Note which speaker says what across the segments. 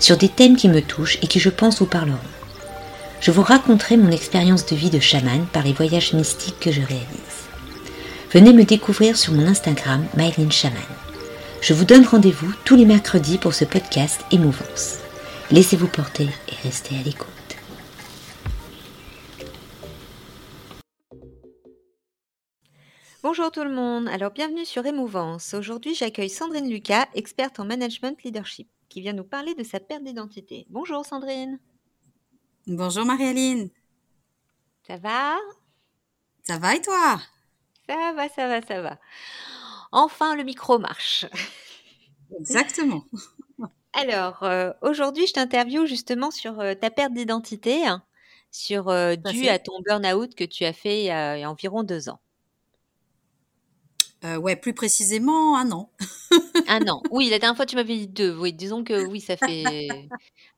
Speaker 1: sur des thèmes qui me touchent et qui je pense vous parleront. Je vous raconterai mon expérience de vie de chaman par les voyages mystiques que je réalise. Venez me découvrir sur mon Instagram Mylene Chaman. Je vous donne rendez-vous tous les mercredis pour ce podcast Émouvance. Laissez-vous porter et restez à l'écoute.
Speaker 2: Bonjour tout le monde, alors bienvenue sur Émouvance. Aujourd'hui j'accueille Sandrine Lucas, experte en management leadership qui vient nous parler de sa perte d'identité. Bonjour Sandrine.
Speaker 3: Bonjour Marie-Aline.
Speaker 2: Ça va?
Speaker 3: Ça va et toi?
Speaker 2: Ça va, ça va, ça va. Enfin, le micro marche.
Speaker 3: Exactement.
Speaker 2: Alors, euh, aujourd'hui, je t'interviewe justement sur euh, ta perte d'identité, hein, sur euh, dû à ton burn-out que tu as fait il y a environ deux ans.
Speaker 3: Euh, ouais, plus précisément un an.
Speaker 2: un an. Oui, la dernière fois tu m'avais dit deux. Oui, disons que oui, ça fait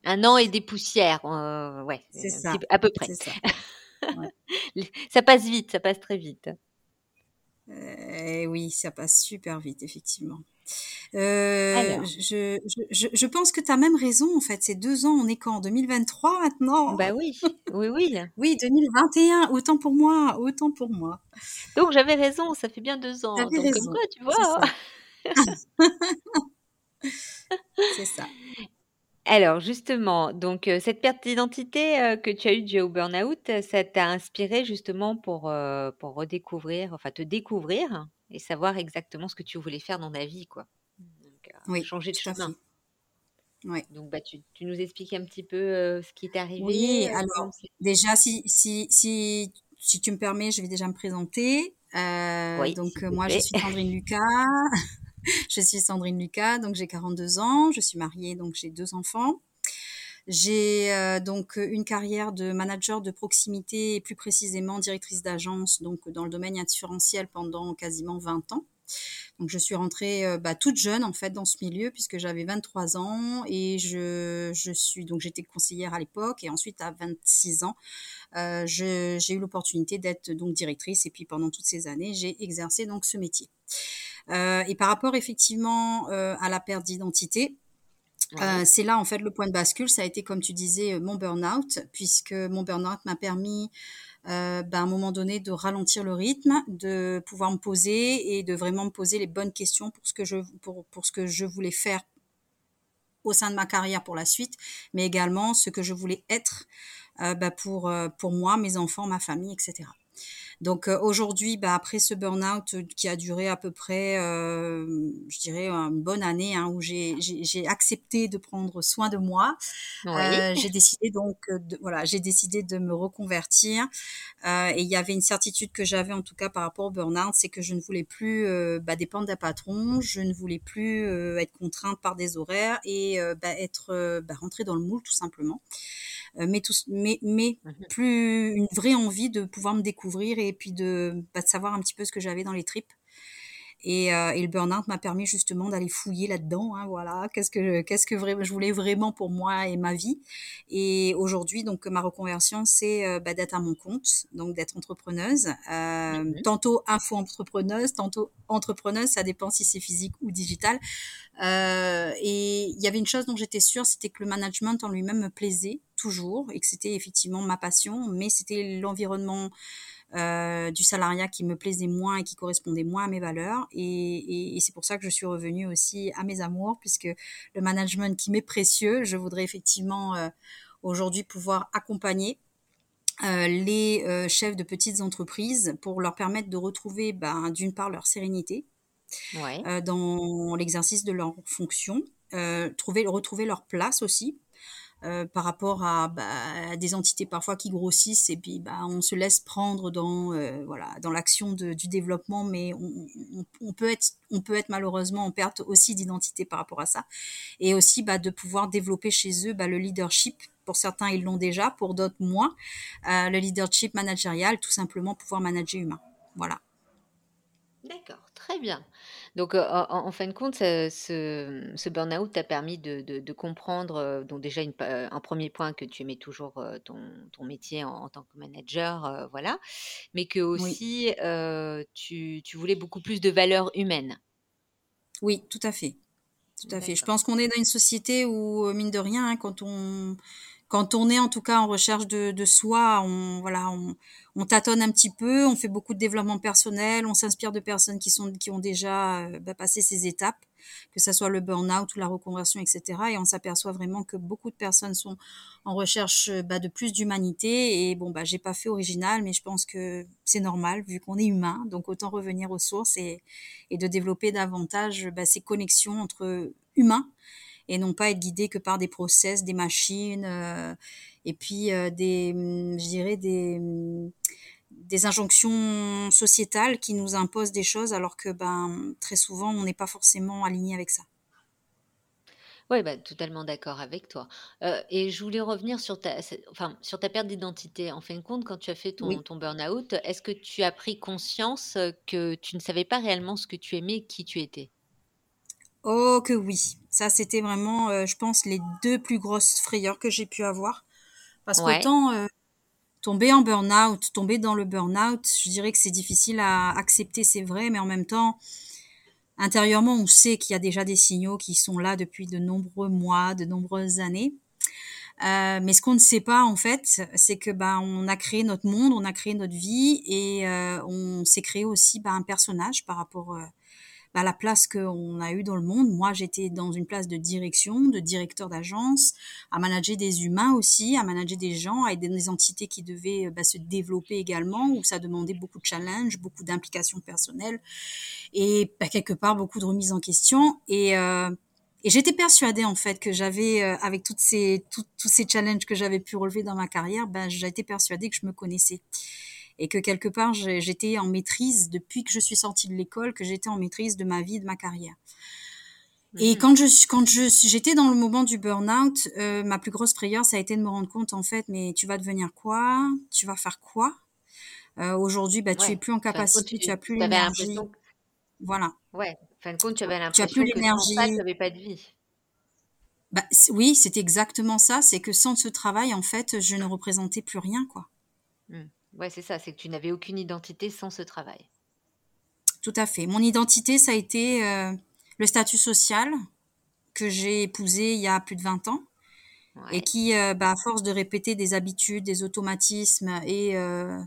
Speaker 2: un an et des poussières. Euh, ouais,
Speaker 3: c'est ça.
Speaker 2: à peu près. Ça. ça. passe vite, ça passe très vite.
Speaker 3: Euh, oui, ça passe super vite, effectivement. Euh, je, je, je, pense que tu as même raison, en fait. C'est deux ans, on est quand En 2023 maintenant
Speaker 2: Bah oui, oui, oui.
Speaker 3: oui, 2021, autant pour moi, autant pour moi.
Speaker 2: Donc j'avais raison, ça fait bien deux ans. Donc raison. comme quoi, tu vois
Speaker 3: C'est ça.
Speaker 2: Alors justement, donc euh, cette perte d'identité euh, que tu as eue due au burn-out, ça t'a inspiré justement pour, pour redécouvrir, enfin te découvrir et savoir exactement ce que tu voulais faire dans ta vie, quoi. Donc, euh, oui, changer de chemin.
Speaker 3: Ouais.
Speaker 2: Donc, bah, tu, tu, nous expliques un petit peu euh, ce qui t'est arrivé.
Speaker 3: Oui, euh, alors, déjà, si, si, si, si tu me permets, je vais déjà me présenter. oui, donc, moi, je suis Sandrine Lucas. je suis Sandrine Lucas, donc j'ai 42 ans. Je suis mariée, donc j'ai deux enfants. J'ai euh, donc une carrière de manager de proximité et plus précisément directrice d'agence donc dans le domaine indifférenciel pendant quasiment 20 ans. Donc je suis rentrée euh, bah, toute jeune en fait dans ce milieu puisque j'avais 23 ans et je, je suis donc j'étais conseillère à l'époque et ensuite à 26 ans euh, j'ai eu l'opportunité d'être donc directrice et puis pendant toutes ces années j'ai exercé donc ce métier. Euh, et par rapport effectivement euh, à la perte d'identité, euh, c'est là en fait le point de bascule. Ça a été comme tu disais mon burn-out, puisque mon burn-out m'a permis euh, ben, à un moment donné de ralentir le rythme, de pouvoir me poser et de vraiment me poser les bonnes questions pour ce que je pour, pour ce que je voulais faire au sein de ma carrière pour la suite, mais également ce que je voulais être ben, pour euh, pour moi, mes enfants, ma famille, etc. Donc euh, aujourd'hui, bah, après ce burn-out euh, qui a duré à peu près, euh, je dirais, une bonne année, hein, où j'ai accepté de prendre soin de moi, j'ai décidé donc, de, voilà, j'ai décidé de me reconvertir. et il y avait une certitude que j'avais en tout cas par rapport au burn-out, c'est que je ne voulais plus bah, dépendre d'un patron, je ne voulais plus être contrainte par des horaires et bah, être bah, rentrée dans le moule tout simplement. Euh, mais, tout, mais, mais mmh plus une vraie envie de pouvoir me découvrir et puis de, bah, de savoir un petit peu ce que j'avais dans les tripes. Et, euh, et, le burn-out m'a permis justement d'aller fouiller là-dedans. Hein, voilà, qu'est-ce que qu'est-ce que je voulais vraiment pour moi et ma vie. Et aujourd'hui, donc ma reconversion, c'est euh, bah, d'être à mon compte, donc d'être entrepreneuse. Euh, mmh Tantôt info-entrepreneuse, tantôt entrepreneuse, ça dépend si c'est physique ou digital. Euh, et il y avait une chose dont j'étais sûre, c'était que le management en lui-même me plaisait toujours et que c'était effectivement ma passion, mais c'était l'environnement euh, du salariat qui me plaisait moins et qui correspondait moins à mes valeurs. Et, c'est pour ça que je suis revenue aussi à mes amours, puisque le management qui m'est précieux, je voudrais effectivement euh, aujourd'hui pouvoir accompagner euh, les chefs de petites entreprises pour leur permettre de retrouver ben, d'une part leur sérénité dans l'exercice de leurs fonctions, trouver, retrouver leur place aussi euh, par rapport bah, à, des entités parfois qui grossissent et puis bah, on se laisse prendre dans euh, voilà dans l'action du développement, mais on, peut être on peut être malheureusement en perte aussi d'identité par rapport à ça et aussi bah, de pouvoir développer chez eux le leadership. Pour certains, ils l'ont déjà, pour d'autres, moins. Euh, le leadership managérial, tout simplement pouvoir manager humain. Voilà.
Speaker 2: D'accord, très bien. Donc, en, fin de compte, ce, ce, burn-out t'a permis de, comprendre, donc déjà un premier point que tu aimais toujours ton, métier en, tant que manager, voilà, mais que aussi tu, tu voulais beaucoup plus de valeur humaine.
Speaker 3: Oui, tout à fait. Tout à fait. Je pense qu'on est dans une société où, mine de rien, hein, quand on quand on est en tout cas en recherche de, de soi, on voilà, on, on, tâtonne un petit peu, on fait beaucoup de développement personnel, on s'inspire de personnes qui sont qui ont déjà euh, bah, passé ces étapes, que ça soit le burn-out ou la reconversion, etc. Et on s'aperçoit vraiment que beaucoup de personnes sont en recherche bah, de plus d'humanité. Et bon, bah j'ai pas fait original, mais je pense que c'est normal vu qu'on est humain, donc autant revenir aux sources et, et de développer davantage bah, ces connexions entre humains et non pas être guidé que par des process, des machines, euh, et puis euh, des, hum, je dirais des, hum, des injonctions sociétales qui nous imposent des choses alors que ben très souvent on n'est pas forcément aligné avec ça.
Speaker 2: Oui, bah, totalement d'accord avec toi. Euh, et je voulais revenir sur ta, enfin, sur ta perte d'identité. En fin de compte, quand tu as fait ton, ton burn-out, est-ce que tu as pris conscience que tu ne savais pas réellement ce que tu aimais, qui tu étais?
Speaker 3: Oh que oui, ça c'était vraiment, euh, je pense, les deux plus grosses frayeurs que j'ai pu avoir. Parce qu'autant euh, tomber en burn-out, tomber dans le burn-out, je dirais que c'est difficile à accepter, c'est vrai, mais en même temps, intérieurement, on sait qu'il y a déjà des signaux qui sont là depuis de nombreux mois, de nombreuses années. Euh, mais ce qu'on ne sait pas en fait, c'est que ben on a créé notre monde, on a créé notre vie et on s'est créé aussi ben, un personnage par rapport bah, la place qu'on a eue dans le monde. Moi, j'étais dans une place de direction, de directeur d'agence, à manager des humains aussi, à manager des gens, à aider des entités qui devaient bah, se développer également, où ça demandait beaucoup de challenges, beaucoup d'implications personnelles et bah, quelque part beaucoup de remises en question. Et, euh, et j'étais persuadée en fait que j'avais, euh, avec toutes ces, tous ces challenges que j'avais pu relever dans ma carrière, ben, j'étais persuadée que je me connaissais et que quelque part j'étais en maîtrise depuis que je suis sortie de l'école, que j'étais en maîtrise de ma vie, de ma carrière. Et mmh. quand je quand je j'étais dans le moment du burn-out, euh, ma plus grosse prière ça a été de me rendre compte en fait, mais tu vas devenir quoi? Tu vas faire quoi? Euh, Aujourd'hui, bah tu es plus en capacité, tu, as plus l'énergie. Voilà.
Speaker 2: Ouais. Fin de compte, tu avais l'impression tu as plus l'énergie. Tu n'avais pas de vie.
Speaker 3: Bah, oui, c'est exactement ça. C'est que sans ce travail, en fait, je ne représentais plus rien, quoi.
Speaker 2: Mmh. Ouais, c'est ça, c'est que tu n'avais aucune identité sans ce travail.
Speaker 3: Tout à fait. Mon identité, ça a été euh, le statut social que j'ai épousé il y a plus de 20 ans et qui, euh, bah, à force de répéter des habitudes, des automatismes et, euh,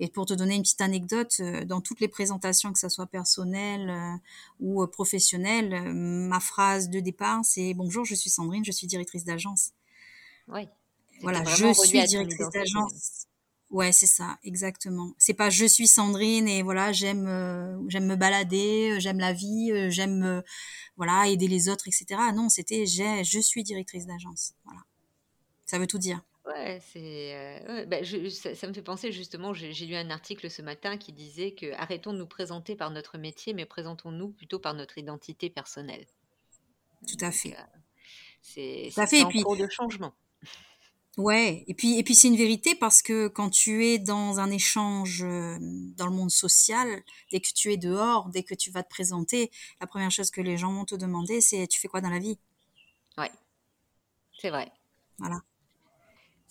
Speaker 3: et pour te donner une petite anecdote, dans toutes les présentations, que ce soit personnelle ou professionnelle, ma phrase de départ, c'est Bonjour, je suis Sandrine, je suis directrice d'agence.
Speaker 2: Oui.
Speaker 3: Voilà, je suis directrice d'agence. Ouais, c'est ça, exactement. C'est pas je suis Sandrine et voilà, j'aime euh, j'aime me balader, euh, j'aime la vie, euh, j'aime voilà aider les autres, etc. Non, c'était j'ai je suis directrice d'agence. Voilà, ça veut tout dire.
Speaker 2: Ouais, c'est bah, ça, me fait penser justement. J'ai lu un article ce matin qui disait que arrêtons de nous présenter par notre métier, mais présentons-nous plutôt par notre identité personnelle.
Speaker 3: Tout à fait.
Speaker 2: c'est c'est en cours de changement.
Speaker 3: Ouais, et puis et puis c'est une vérité parce que quand tu es dans un échange euh, dans le monde social, dès que tu es dehors, dès que tu vas te présenter, la première chose que les gens vont te demander, c'est tu fais quoi dans la vie?
Speaker 2: Ouais, c'est vrai.
Speaker 3: Voilà.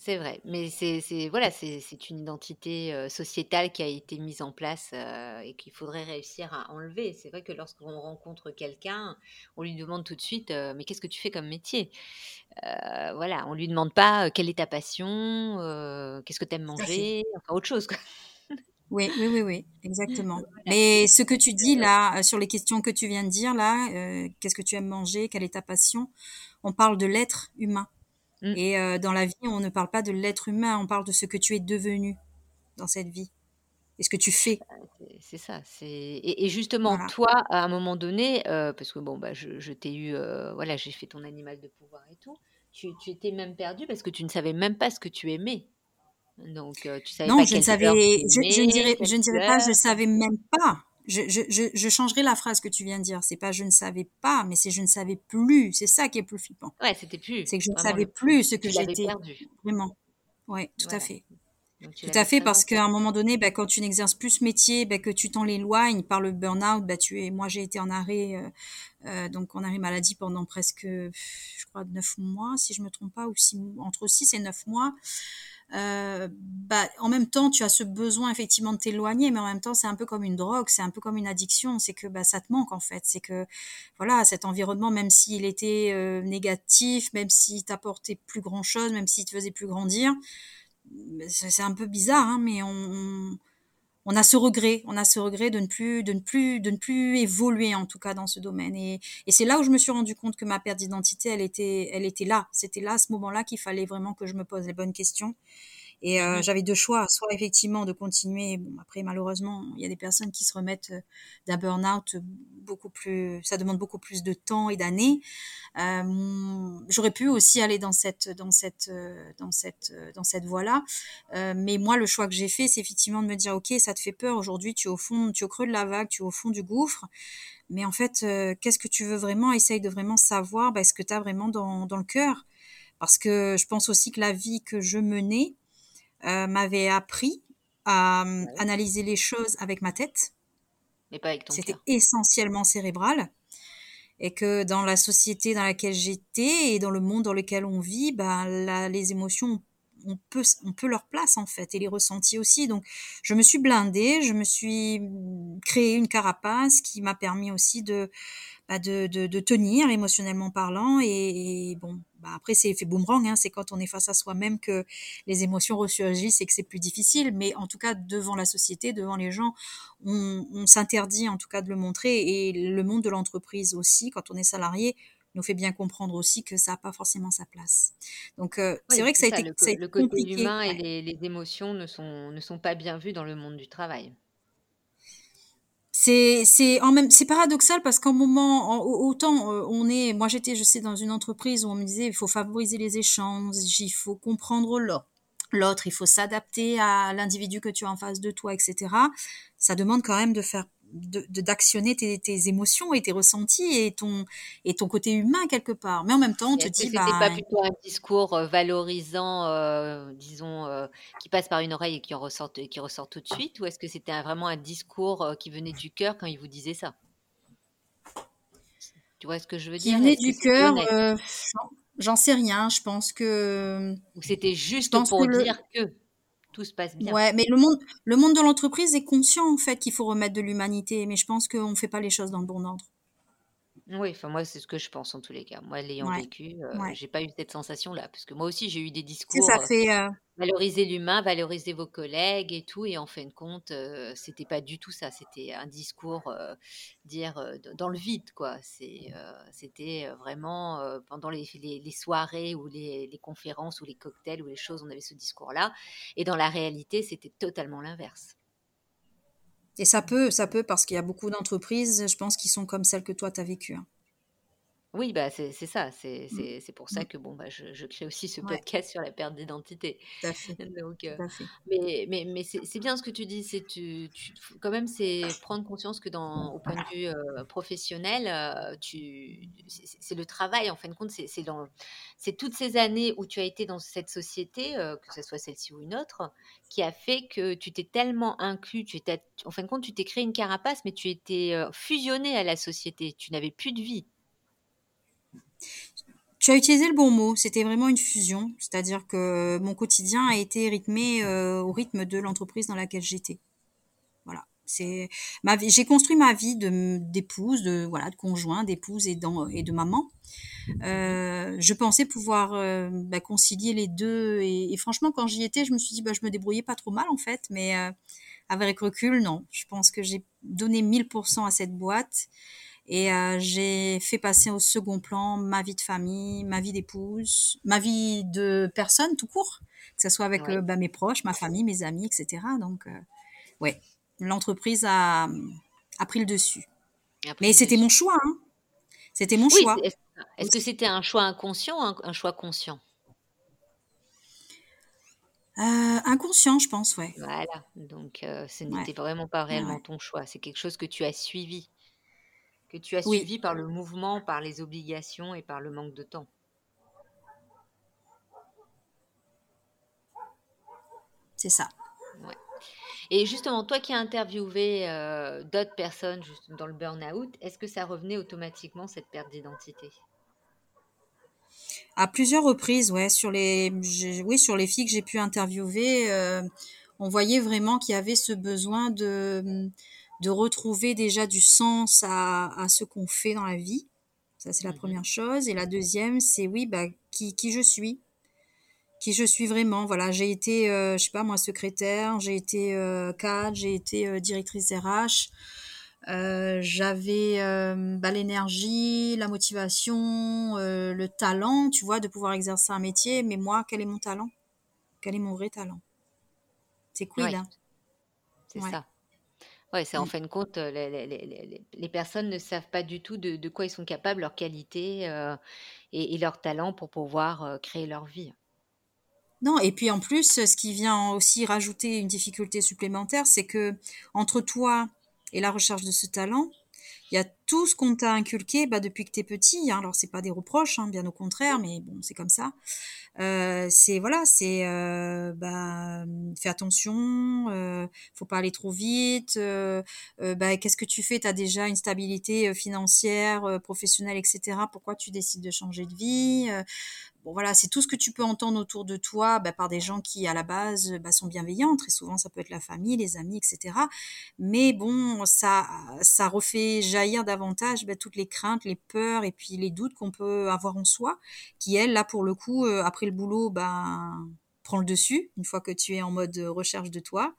Speaker 2: C'est vrai, mais c'est voilà, c'est une identité sociétale qui a été mise en place et qu'il faudrait réussir à enlever. C'est vrai que lorsqu'on rencontre quelqu'un, on lui demande tout de suite mais qu'est-ce que tu fais comme métier? Voilà, on lui demande pas quelle est ta passion, qu'est-ce que tu aimes manger, enfin autre chose.
Speaker 3: Oui, oui, oui, oui, exactement. Mais ce que tu dis là, sur les questions que tu viens de dire là, qu'est-ce que tu aimes manger, quelle est ta passion, on parle de l'être humain. Mmh. Et euh, dans la vie, on ne parle pas de l'être humain, on parle de ce que tu es devenu dans cette vie. Et ce que tu fais.
Speaker 2: Bah, c'est ça. Et, et, justement, toi, à un moment donné, euh, parce que bon, bah, je, t'ai eu, euh, voilà, j'ai fait ton animal de pouvoir et tout. tu, tu étais même perdu parce que tu ne savais même pas ce que tu aimais. Donc, euh, tu savais
Speaker 3: non,
Speaker 2: pas
Speaker 3: je ne savais, je, je, ne dirais, je ne dirais pas, je savais même pas. Je, je, je, je, changerai la phrase que tu viens de dire. C'est pas je ne savais pas, mais c'est je ne savais plus. C'est ça qui est plus flippant.
Speaker 2: Ouais, c'était plus.
Speaker 3: C'est que je ne savais plus ce que j'étais. Vraiment. Ouais, tout à fait. Tout à fait, parce qu'à un moment donné, bah, quand tu n'exerces plus ce métier, bah, que tu t'en l'éloignes par le burn-out, bah, tu es, moi j'ai été en arrêt, euh, euh, donc en arrêt maladie pendant presque, je crois, neuf mois, si je me trompe pas, ou six, entre six et neuf mois. Euh, bah, en même temps, tu as ce besoin effectivement de t'éloigner, mais en même temps, c'est un peu comme une drogue, c'est un peu comme une addiction. C'est que bah, ça te manque en fait. C'est que voilà, cet environnement, même s'il était euh, négatif, même s'il t'apportait plus grand chose, même s'il te faisait plus grandir, c'est un peu bizarre, hein, mais on, on a ce regret, on a ce regret de ne plus, de ne plus, de ne plus évoluer en tout cas dans ce domaine. Et, et c'est là où je me suis rendu compte que ma perte d'identité, elle était, elle était là. C'était là, à ce moment-là, qu'il fallait vraiment que je me pose les bonnes questions et euh, mmh j'avais deux choix, soit effectivement de continuer. Bon, après, malheureusement, il y a des personnes qui se remettent euh, d'un burn-out beaucoup plus. Ça demande beaucoup plus de temps et d'années. Euh, J'aurais pu aussi aller dans cette, dans cette, euh, dans cette, dans cette voie-là. Euh, mais moi, le choix que j'ai fait, c'est effectivement de me dire, ok, ça te fait peur aujourd'hui. Tu es au fond, tu es au creux de la vague, tu es au fond du gouffre. Mais en fait, qu'est-ce que tu veux vraiment? Essaye de vraiment savoir bah, ce que tu as vraiment dans, dans le cœur. Parce que je pense aussi que la vie que je menais, euh, m'avait appris à euh, analyser les choses avec ma tête.
Speaker 2: Mais pas avec ton
Speaker 3: C'était essentiellement cérébral. Et que dans la société dans laquelle j'étais et dans le monde dans lequel on vit, bah, les émotions on peut, on peut leur place en fait et les ressentis aussi. Donc je me suis blindée, je me suis créé une carapace qui m'a permis aussi de, bah, de, de, de, tenir émotionnellement parlant. Et, bon, bah, après c'est effet boomerang, hein, c'est quand on est face à soi-même que les émotions ressurgissent et que c'est plus difficile. Mais en tout cas devant la société, devant les gens, on, on s'interdit en tout cas de le montrer. Et le monde de l'entreprise aussi, quand on est salarié, nous fait bien comprendre aussi que ça n'a pas forcément sa place. Donc euh, c'est vrai que ça a été,
Speaker 2: le,
Speaker 3: ça
Speaker 2: le côté humain et les, les, émotions ne sont, ne sont pas bien vues dans le monde du travail.
Speaker 3: C'est c'est en même c'est paradoxal parce qu'en moment autant euh, on est moi j'étais je sais dans une entreprise où on me disait il faut favoriser les échanges il faut comprendre l'autre l'autre il faut s'adapter à l'individu que tu as en face de toi etc ça demande quand même de faire d'actionner de, tes, tes, émotions et tes ressentis et ton et ton côté humain quelque part. Mais en même temps, on te dit
Speaker 2: bah pas plutôt un discours euh, valorisant, euh, disons, euh, qui passe par une oreille et qui ressort qui ressort tout de suite, ou est-ce que c'était vraiment un discours qui venait du cœur quand il vous disait ça? Tu vois ce que je veux dire?
Speaker 3: Qui venait du cœur. J'en sais rien. Je pense que.
Speaker 2: Ou c'était juste pour dire que tout se passe bien.
Speaker 3: Ouais, mais le monde, le monde de l'entreprise est conscient en fait qu'il faut remettre de l'humanité, mais je pense qu'on ne fait pas les choses dans le bon ordre.
Speaker 2: Oui, enfin moi c'est ce que je pense en tous les cas. Moi l'ayant vécu, euh, j'ai pas eu cette sensation là, parce que moi aussi j'ai eu des discours.
Speaker 3: Ça fait. Euh,
Speaker 2: valoriser l'humain, valoriser vos collègues et tout, et en fin de compte, euh, c'était pas du tout ça. C'était un discours dire dans le vide quoi. C'est c'était vraiment pendant les, les, soirées ou les, les, conférences ou les cocktails ou les choses, on avait ce discours là, et dans la réalité c'était totalement l'inverse.
Speaker 3: Et ça peut, ça peut, parce qu'il y a beaucoup d'entreprises, je pense, qui sont comme celles que toi, tu as vécues. Hein.
Speaker 2: Oui, bah c'est ça. C'est mmh. pour ça mmh. que bon, bah, je, je crée aussi ce podcast sur la perte d'identité. Donc, euh, mais mais, mais c'est bien ce que tu dis. C'est tu, tu, quand même c'est prendre conscience que dans au point de vue euh, professionnel, euh, tu c'est le travail en fin de compte. C'est dans c'est toutes ces années où tu as été dans cette société, que ce soit celle-ci ou une autre, qui a fait que tu t'es tellement inclus. Tu étais, en fin de compte, tu t'es créé une carapace, mais tu étais fusionné à la société. Tu n'avais plus de vie.
Speaker 3: Tu as utilisé le bon mot, c'était vraiment une fusion, c'est-à-dire que mon quotidien a été rythmé euh, au rythme de l'entreprise dans laquelle j'étais. Voilà, c'est ma vie. J'ai construit ma vie d'épouse, de voilà, de conjoint, d'épouse et, et de maman. Euh, je pensais pouvoir euh, bah, concilier les deux et, franchement, quand j'y étais, je me suis dit bah je me débrouillais pas trop mal en fait, mais avec recul, non. Je pense que j'ai donné 1000% à cette boîte et euh, j'ai fait passer au second plan ma vie de famille, ma vie d'épouse, ma vie de personne tout court, que ce soit avec euh, bah, mes proches, ma famille, mes amis, etc. Donc, euh, ouais, l'entreprise a, a pris le dessus. Mais c'était mon choix. Hein. C'était mon choix.
Speaker 2: Est-ce que c'était un choix inconscient ou un, choix conscient?
Speaker 3: Inconscient, je pense, ouais.
Speaker 2: Voilà, donc ce n'était vraiment pas réellement ton choix, c'est quelque chose que tu as suivi, que tu as suivi par le mouvement, par les obligations et par le manque de temps.
Speaker 3: C'est ça.
Speaker 2: Et justement, toi qui as interviewé d'autres personnes dans le burn-out, est-ce que ça revenait automatiquement cette perte d'identité?
Speaker 3: À plusieurs reprises, ouais. Sur les, oui, sur les filles que j'ai pu interviewer, on voyait vraiment qu'il y avait ce besoin de, de retrouver déjà du sens à, à ce qu'on fait dans la vie. Ça, c'est la mmh première chose. Et la deuxième, c'est oui, bah, qui, qui je suis qui je suis vraiment. Voilà, j'ai été, euh, je sais pas moi, secrétaire, j'ai été euh, cadre, j'ai été euh, directrice RH. Euh, j'avais bah, l'énergie, la motivation, le talent, tu vois, de pouvoir exercer un métier. Mais moi, quel est mon talent? Quel est mon vrai talent? C'est quoi là
Speaker 2: C'est ça. Ouais, c'est en mm. fin de compte, les, les, les, les, personnes ne savent pas du tout de, de, quoi ils sont capables, leur qualité et, et, leur talent pour pouvoir créer leur vie.
Speaker 3: Non, et puis en plus, ce qui vient aussi rajouter une difficulté supplémentaire, c'est que entre toi et la recherche de ce talent, il y a tout ce qu'on t'a inculqué bah, depuis que tu es petit. Hein. Alors c'est pas des reproches, hein, bien au contraire, mais bon, c'est comme ça. Euh, c'est voilà, c'est euh, bah, fais attention, euh, faut pas aller trop vite. Euh, euh bah, qu'est-ce que tu fais? Tu as déjà une stabilité euh, financière, professionnelle, etc. Pourquoi tu décides de changer de vie Bon voilà, c'est tout ce que tu peux entendre autour de toi bah, par des gens qui à la base bah, sont bienveillants. Très souvent, ça peut être la famille, les amis, etc. Mais bon, ça, ça refait jaillir davantage bah, toutes les craintes, les peurs et puis les doutes qu'on peut avoir en soi, qui elles, là pour le coup, euh, après le boulot, ben prend le dessus une fois que tu es en mode recherche de toi.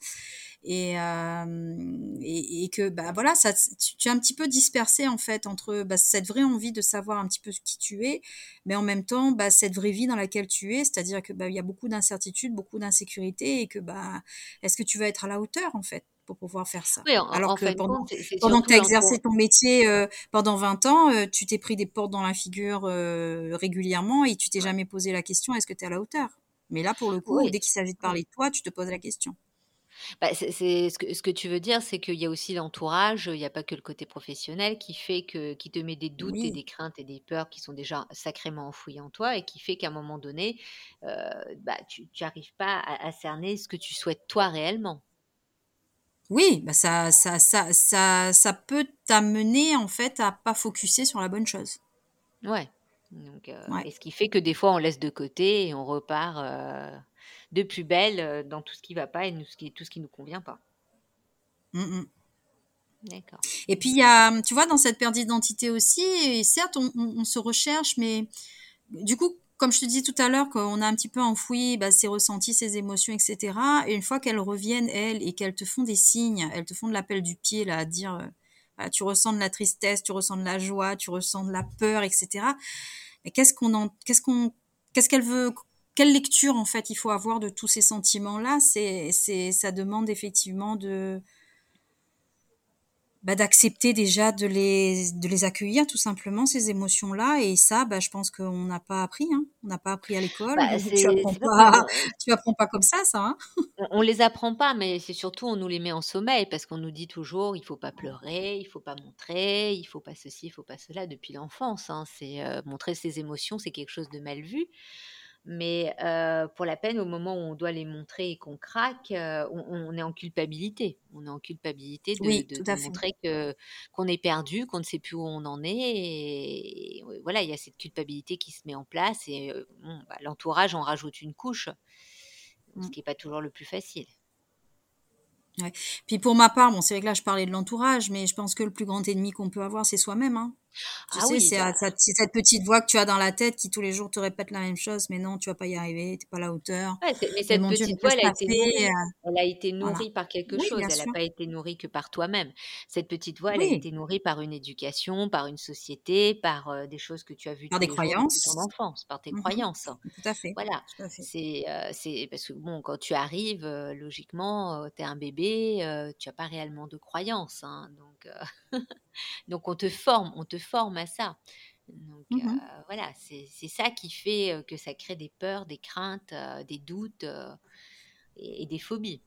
Speaker 3: Et, euh, et, que bah voilà ça tu, es un petit peu dispersé en fait entre bah, cette vraie envie de savoir un petit peu qui tu es mais en même temps bah, cette vraie vie dans laquelle tu es. C'est-à-dire que bah il y a beaucoup d'incertitudes beaucoup d'insécurité et que bah est-ce que tu vas être à la hauteur en fait pour pouvoir faire ça? Alors que pendant, pendant que tu as exercé ton métier euh, pendant 20 ans, euh, tu t'es pris des portes dans la figure euh, régulièrement et tu t'es jamais posé la question est-ce que tu es à la hauteur? Mais là, pour le coup, dès qu'il s'agit de parler de toi, tu te poses la question.
Speaker 2: Bah, c'est, ce, que, ce que tu veux dire, c'est qu'il y a aussi l'entourage, il n'y a pas que le côté professionnel qui fait que, qui te met des doutes et des craintes et des peurs qui sont déjà sacrément enfouies en toi et qui fait qu'à un moment donné, bah, tu n'arrives pas à, cerner ce que tu souhaites toi réellement.
Speaker 3: Oui, bah ça, ça, ça, ça, ça peut t'amener en fait à pas focuser sur la bonne chose.
Speaker 2: Ouais. Donc, Et ce qui fait que des fois on laisse de côté et on repart de plus belle euh, dans tout ce qui va pas et tout ce qui, tout ce qui nous convient pas.
Speaker 3: Mmh. D'accord. Et puis il y a, tu vois, dans cette perte d'identité aussi, et certes on, se recherche, mais du coup, comme je te disais tout à l'heure, qu'on a un petit peu enfoui bah, ses ressentis, ses émotions, etc. Et une fois qu'elles reviennent, elles, et qu'elles te font des signes, elles te font de l'appel du pied, là, à dire, euh, tu ressens de la tristesse, tu ressens de la joie, tu ressens de la peur, etc. Mais qu'est-ce qu'on en, qu'est-ce qu'on, qu'est-ce qu'elle veut, quelle lecture en fait il faut avoir de tous ces sentiments là c'est c'est ça demande effectivement de bah, d'accepter déjà de les de les accueillir tout simplement ces émotions là et ça bah, je pense qu'on n'a pas appris hein. on n'a pas appris à l'école bah, tu apprends pas tu apprends pas comme ça ça hein.
Speaker 2: on les apprend pas mais c'est surtout on nous les met en sommeil parce qu'on nous dit toujours il faut pas pleurer il faut pas montrer il faut pas ceci il faut pas cela depuis l'enfance hein. c'est euh, montrer ses émotions c'est quelque chose de mal vu mais pour la peine, au moment où on doit les montrer et qu'on craque, on, est en culpabilité. On est en culpabilité de, montrer que qu'on est perdu, qu'on ne sait plus où on en est. Et, voilà, il y a cette culpabilité qui se met en place. Et bah, l'entourage en rajoute une couche, ce mmh. qui n'est pas toujours le plus facile.
Speaker 3: Ouais. Puis pour ma part, bon, c'est vrai que là je parlais de l'entourage, mais je pense que le plus grand ennemi qu'on peut avoir, c'est soi-même. Hein. Tu ah sais, c'est, cette petite voix que tu as dans la tête qui tous les jours te répète la même chose, mais non, tu vas pas y arriver, t'es pas à la hauteur.
Speaker 2: Ouais, mais cette petite voix, elle a, été nourrie, euh, elle a été nourrie par quelque chose, elle n'a pas été nourrie que par toi-même. Cette petite voix, elle a été nourrie par une éducation, par une société, par euh, des choses que tu as vues
Speaker 3: par des croyances,
Speaker 2: ton enfance, par tes mmh croyances.
Speaker 3: Tout à fait.
Speaker 2: Voilà. C'est, euh, c'est parce que bon, quand tu arrives, logiquement, tu es un bébé, tu n'as pas réellement de croyances, hein, donc. Donc on te forme, on te forme à ça. Donc mmh voilà, c'est ça qui fait que ça crée des peurs, des craintes, des doutes et, des phobies.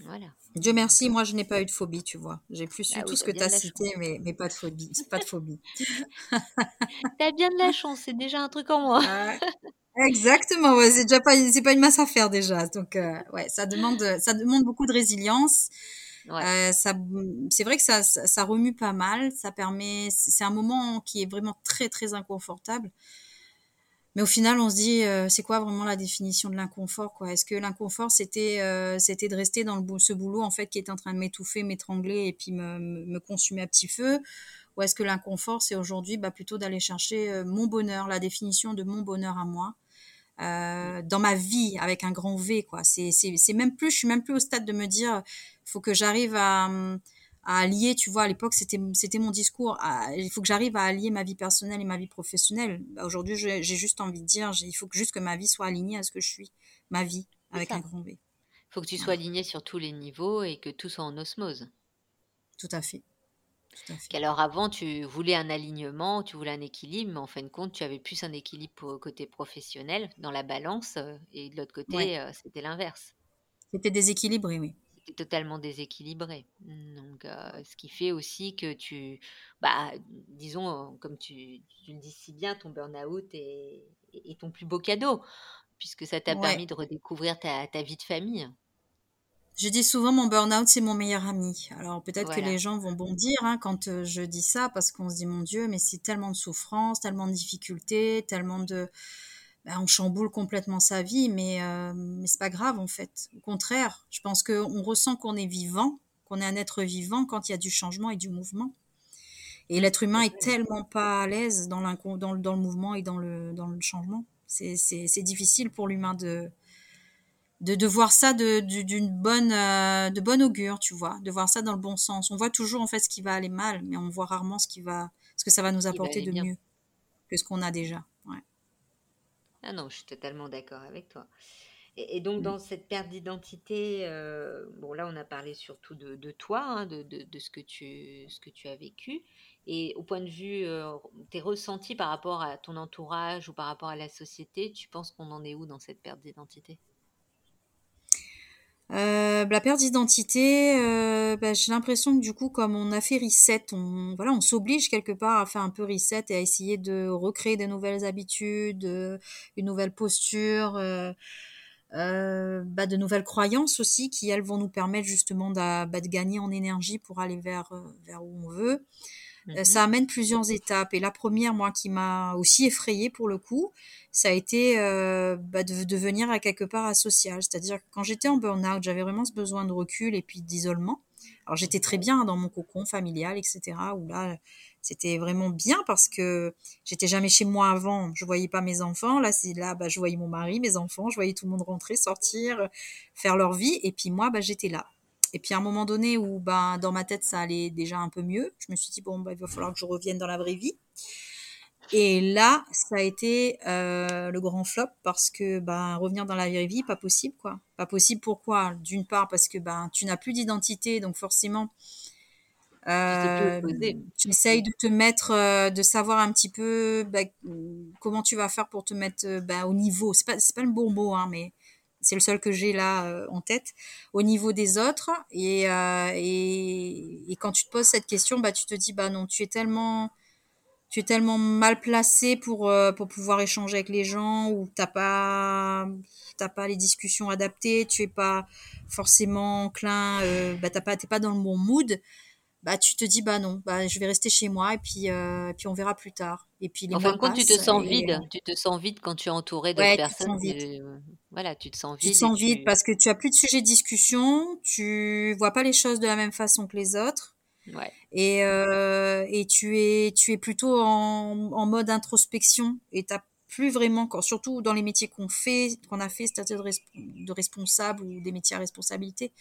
Speaker 3: Voilà. Dieu merci, moi je n'ai pas eu de phobie, tu vois. J'ai plus eu bah tout ce que tu as cité, mais, mais, pas de phobie. Pas de phobie.
Speaker 2: T'as bien de la chance, c'est déjà un truc en moi.
Speaker 3: exactement, ouais, c'est déjà pas, c'est pas une masse à faire déjà. Donc ouais, ça demande, ça demande beaucoup de résilience. Euh, c'est vrai que ça, ça, remue pas mal. Ça permet, c'est un moment qui est vraiment très très inconfortable. Mais au final, on se dit, euh, c'est quoi vraiment la définition de l'inconfort quoi? Est-ce que l'inconfort, c'était euh, c'était de rester dans le, ce boulot en fait qui est en train de m'étouffer, m'étrangler et puis me, me, consumer à petit feu? Ou est-ce que l'inconfort, c'est aujourd'hui bah, plutôt d'aller chercher mon bonheur, la définition de mon bonheur à moi? Euh, dans ma vie avec un grand V quoi. C'est c'est même plus, je suis même plus au stade de me dire il faut que j'arrive à, à allier, tu vois, à l'époque, c'était, c'était mon discours. il faut que j'arrive à allier ma vie personnelle et ma vie professionnelle. Bah, aujourd'hui, j'ai juste envie de dire, il faut que juste que ma vie soit alignée à ce que je suis, ma vie, avec un grand V.
Speaker 2: Il faut que tu sois aligné sur tous les niveaux et que tout soit en osmose.
Speaker 3: Tout à fait.
Speaker 2: Alors avant, tu voulais un alignement, tu voulais un équilibre, mais en fin de compte, tu avais plus un équilibre pour côté professionnel dans la balance, euh, et de l'autre côté, euh, c'était l'inverse.
Speaker 3: C'était déséquilibré, oui
Speaker 2: totalement déséquilibré. Donc, euh, ce qui fait aussi que tu, bah, disons, comme tu, le dis si bien, ton burn-out est, ton plus beau cadeau, puisque ça t'a permis de redécouvrir ta, vie de famille.
Speaker 3: Je dis souvent mon burn-out, c'est mon meilleur ami. Alors peut-être que les gens vont bondir hein, quand euh, je dis ça, parce qu'on se dit, mon Dieu, mais c'est tellement de souffrance, tellement de difficultés, tellement de bah, on chamboule complètement sa vie, mais, euh, mais c'est pas grave en fait. Au contraire, je pense qu'on ressent qu'on est vivant, qu'on est un être vivant quand il y a du changement et du mouvement. Et l'être humain est tellement pas à l'aise dans, dans, dans, le mouvement et dans le, dans le changement. C'est difficile pour l'humain de, de, de, voir ça d'une bonne, euh, de bonne augure, tu vois, de voir ça dans le bon sens. On voit toujours en fait ce qui va aller mal, mais on voit rarement ce, qui va, ce que ça va nous apporter de mieux que ce qu'on a déjà.
Speaker 2: Ah non, je suis totalement d'accord avec toi. Et, donc, dans cette perte d'identité, euh, bon, là, on a parlé surtout de, toi, hein, de, ce, que tu, ce que tu as vécu. Et au point de vue, euh, tes ressentis par rapport à ton entourage ou par rapport à la société, tu penses qu'on en est où dans cette perte d'identité?
Speaker 3: Euh, la perte d'identité, euh, bah, j'ai l'impression que du coup, comme on a fait reset, on voilà, on s'oblige quelque part à faire un peu reset et à essayer de recréer des nouvelles habitudes, euh, une nouvelle posture, euh, euh, bah, de nouvelles croyances aussi qui elles vont nous permettre justement bah, de gagner en énergie pour aller vers vers où on veut. Euh, ça amène plusieurs étapes. Et la première, moi, qui m'a aussi effrayée pour le coup, ça a été euh, bah, de devenir à quelque part asocial. C'est-à-dire que quand j'étais en burn-out, j'avais vraiment ce besoin de recul et puis d'isolement. Alors j'étais très bien dans mon cocon familial, etc. Où là, c'était vraiment bien parce que j'étais jamais chez moi avant. Je voyais pas mes enfants. Là, c'est là, bah, je voyais mon mari, mes enfants. Je voyais tout le monde rentrer, sortir, faire leur vie. Et puis moi, bah, j'étais là. Et puis à un moment donné où ben, dans ma tête ça allait déjà un peu mieux, je me suis dit bon bah, il va falloir que je revienne dans la vraie vie. Et là ça a été euh, le grand flop parce que ben revenir dans la vraie vie pas possible quoi. Pas possible pourquoi? D'une part parce que ben tu n'as plus d'identité donc forcément euh, tu essayes de te mettre, euh, de savoir un petit peu ben, comment tu vas faire pour te mettre ben, au niveau. C'est pas, pas le bon mot, hein, mais c'est le seul que j'ai là euh, en tête, au niveau des autres. Et, euh, et, et, quand tu te poses cette question, bah, tu te dis, bah non, tu es tellement, tu es tellement mal placé pour, euh, pour pouvoir échanger avec les gens, ou t'as pas, t'as pas les discussions adaptées, tu es pas forcément enclin, bah, t'as pas, t'es pas dans le bon mood bah tu te dis bah non bah je vais rester chez moi et puis euh, puis on verra plus tard. Et puis
Speaker 2: les en fin de compte tu te sens vide euh, tu te sens vide quand tu es entouré d'autres personnes tu voilà tu te sens vide
Speaker 3: tu te sens vide parce que tu as plus de sujet de discussion tu vois pas les choses de la même façon que les autres. Ouais. et euh, et tu es tu es plutôt en, en mode introspection et t'as plus vraiment surtout dans les métiers qu'on fait qu'on a fait c'est-à-dire de, de responsable ou des métiers à responsabilité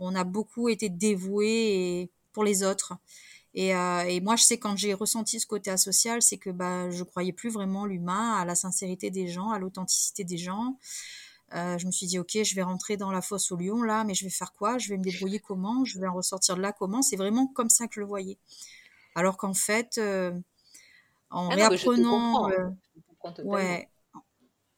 Speaker 3: on a beaucoup été dévoués et pour les autres. Et, euh, et, moi, je sais quand j'ai ressenti ce côté asocial, c'est que bah, je croyais plus vraiment l'humain, à la sincérité des gens, à l'authenticité des gens. Euh, je me suis dit, ok, je vais rentrer dans la fosse au lion là, mais je vais faire quoi? Je vais me débrouiller comment? Je vais en ressortir de là comment? C'est vraiment comme ça que je le voyais. Alors qu'en fait, en ah réapprenant, ouais,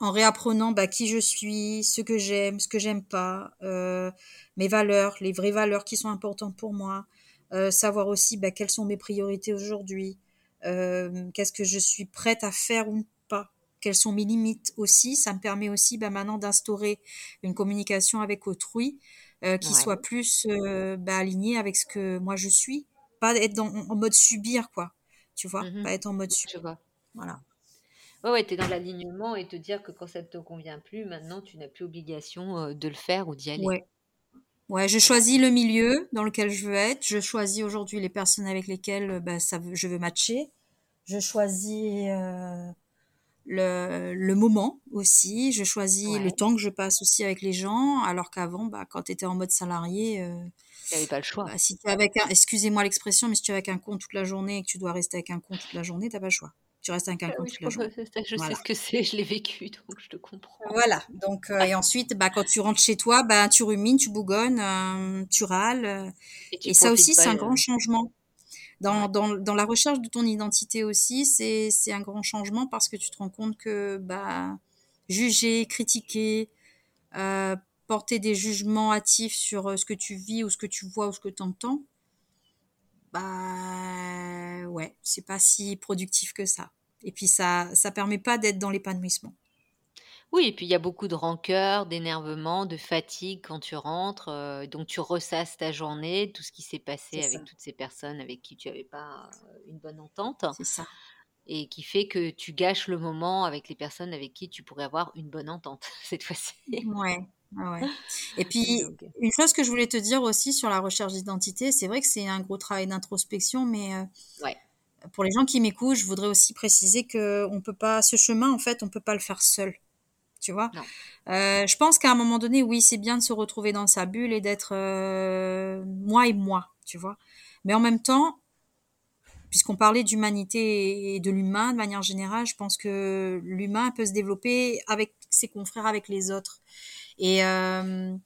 Speaker 3: en réapprenant bah, qui je suis, ce que j'aime, ce que j'aime pas, euh, mes valeurs, les vraies valeurs qui sont importantes pour moi, euh, savoir aussi bah, quelles sont mes priorités aujourd'hui, euh, qu'est-ce que je suis prête à faire ou pas, quelles sont mes limites aussi. Ça me permet aussi bah, maintenant d'instaurer une communication avec autrui qui soit plus bah, alignée avec ce que moi je suis, pas être dans, en mode subir quoi, tu vois, mmh pas être en mode subir. Voilà.
Speaker 2: Ouais, ouais, tu es dans l'alignement et te dire que quand ça ne te convient plus, maintenant, tu n'as plus obligation de le faire ou d'y aller.
Speaker 3: Ouais. Ouais, je choisis le milieu dans lequel je veux être. Je choisis aujourd'hui les personnes avec lesquelles bah, ça, je veux matcher. Je choisis le, le, moment aussi. Je choisis le temps que je passe aussi avec les gens. Alors qu'avant, bah, quand tu étais en mode salarié,
Speaker 2: tu n'avais pas le choix.
Speaker 3: Bah, si tu avec un, excusez-moi l'expression, mais si tu es avec un compte toute la journée et que tu dois rester avec un compte toute la journée, tu n'as pas le choix tu restes toute la journée.
Speaker 2: Je sais ce que c'est, je l'ai vécu, donc je te comprends.
Speaker 3: Voilà, donc et ensuite, bah, quand tu rentres chez toi, bah, tu rumines, tu bougonnes, tu râles. Et, ça aussi, c'est un grand changement. Dans, dans, dans, la recherche de ton identité aussi, c'est un grand changement parce que tu te rends compte que bah, juger, critiquer, euh, porter des jugements hâtifs sur ce que tu vis ou ce que tu vois ou ce que tu entends, bah ouais, c'est pas si productif que ça. Et puis ça ça permet pas d'être dans l'épanouissement.
Speaker 2: Oui, et puis il y a beaucoup de rancœur, d'énervement, de fatigue quand tu rentres. Euh, donc tu ressasses ta journée, tout ce qui s'est passé avec toutes ces personnes avec qui tu n'avais pas euh, une bonne entente.
Speaker 3: C'est ça.
Speaker 2: Et qui fait que tu gâches le moment avec les personnes avec qui tu pourrais avoir une bonne entente cette fois-ci.
Speaker 3: Ouais, ah Et puis, une chose que je voulais te dire aussi sur la recherche d'identité, c'est vrai que c'est un gros travail d'introspection, mais euh, pour les gens qui m'écoutent, je voudrais aussi préciser que on peut pas, ce chemin, en fait, on peut pas le faire seul. Tu vois? Euh, Je pense qu'à un moment donné, oui, c'est bien de se retrouver dans sa bulle et d'être euh, moi et moi, tu vois? Mais en même temps, puisqu'on parlait d'humanité et de l'humain de manière générale, je pense que l'humain peut se développer avec ses confrères, avec les autres. Et, euh,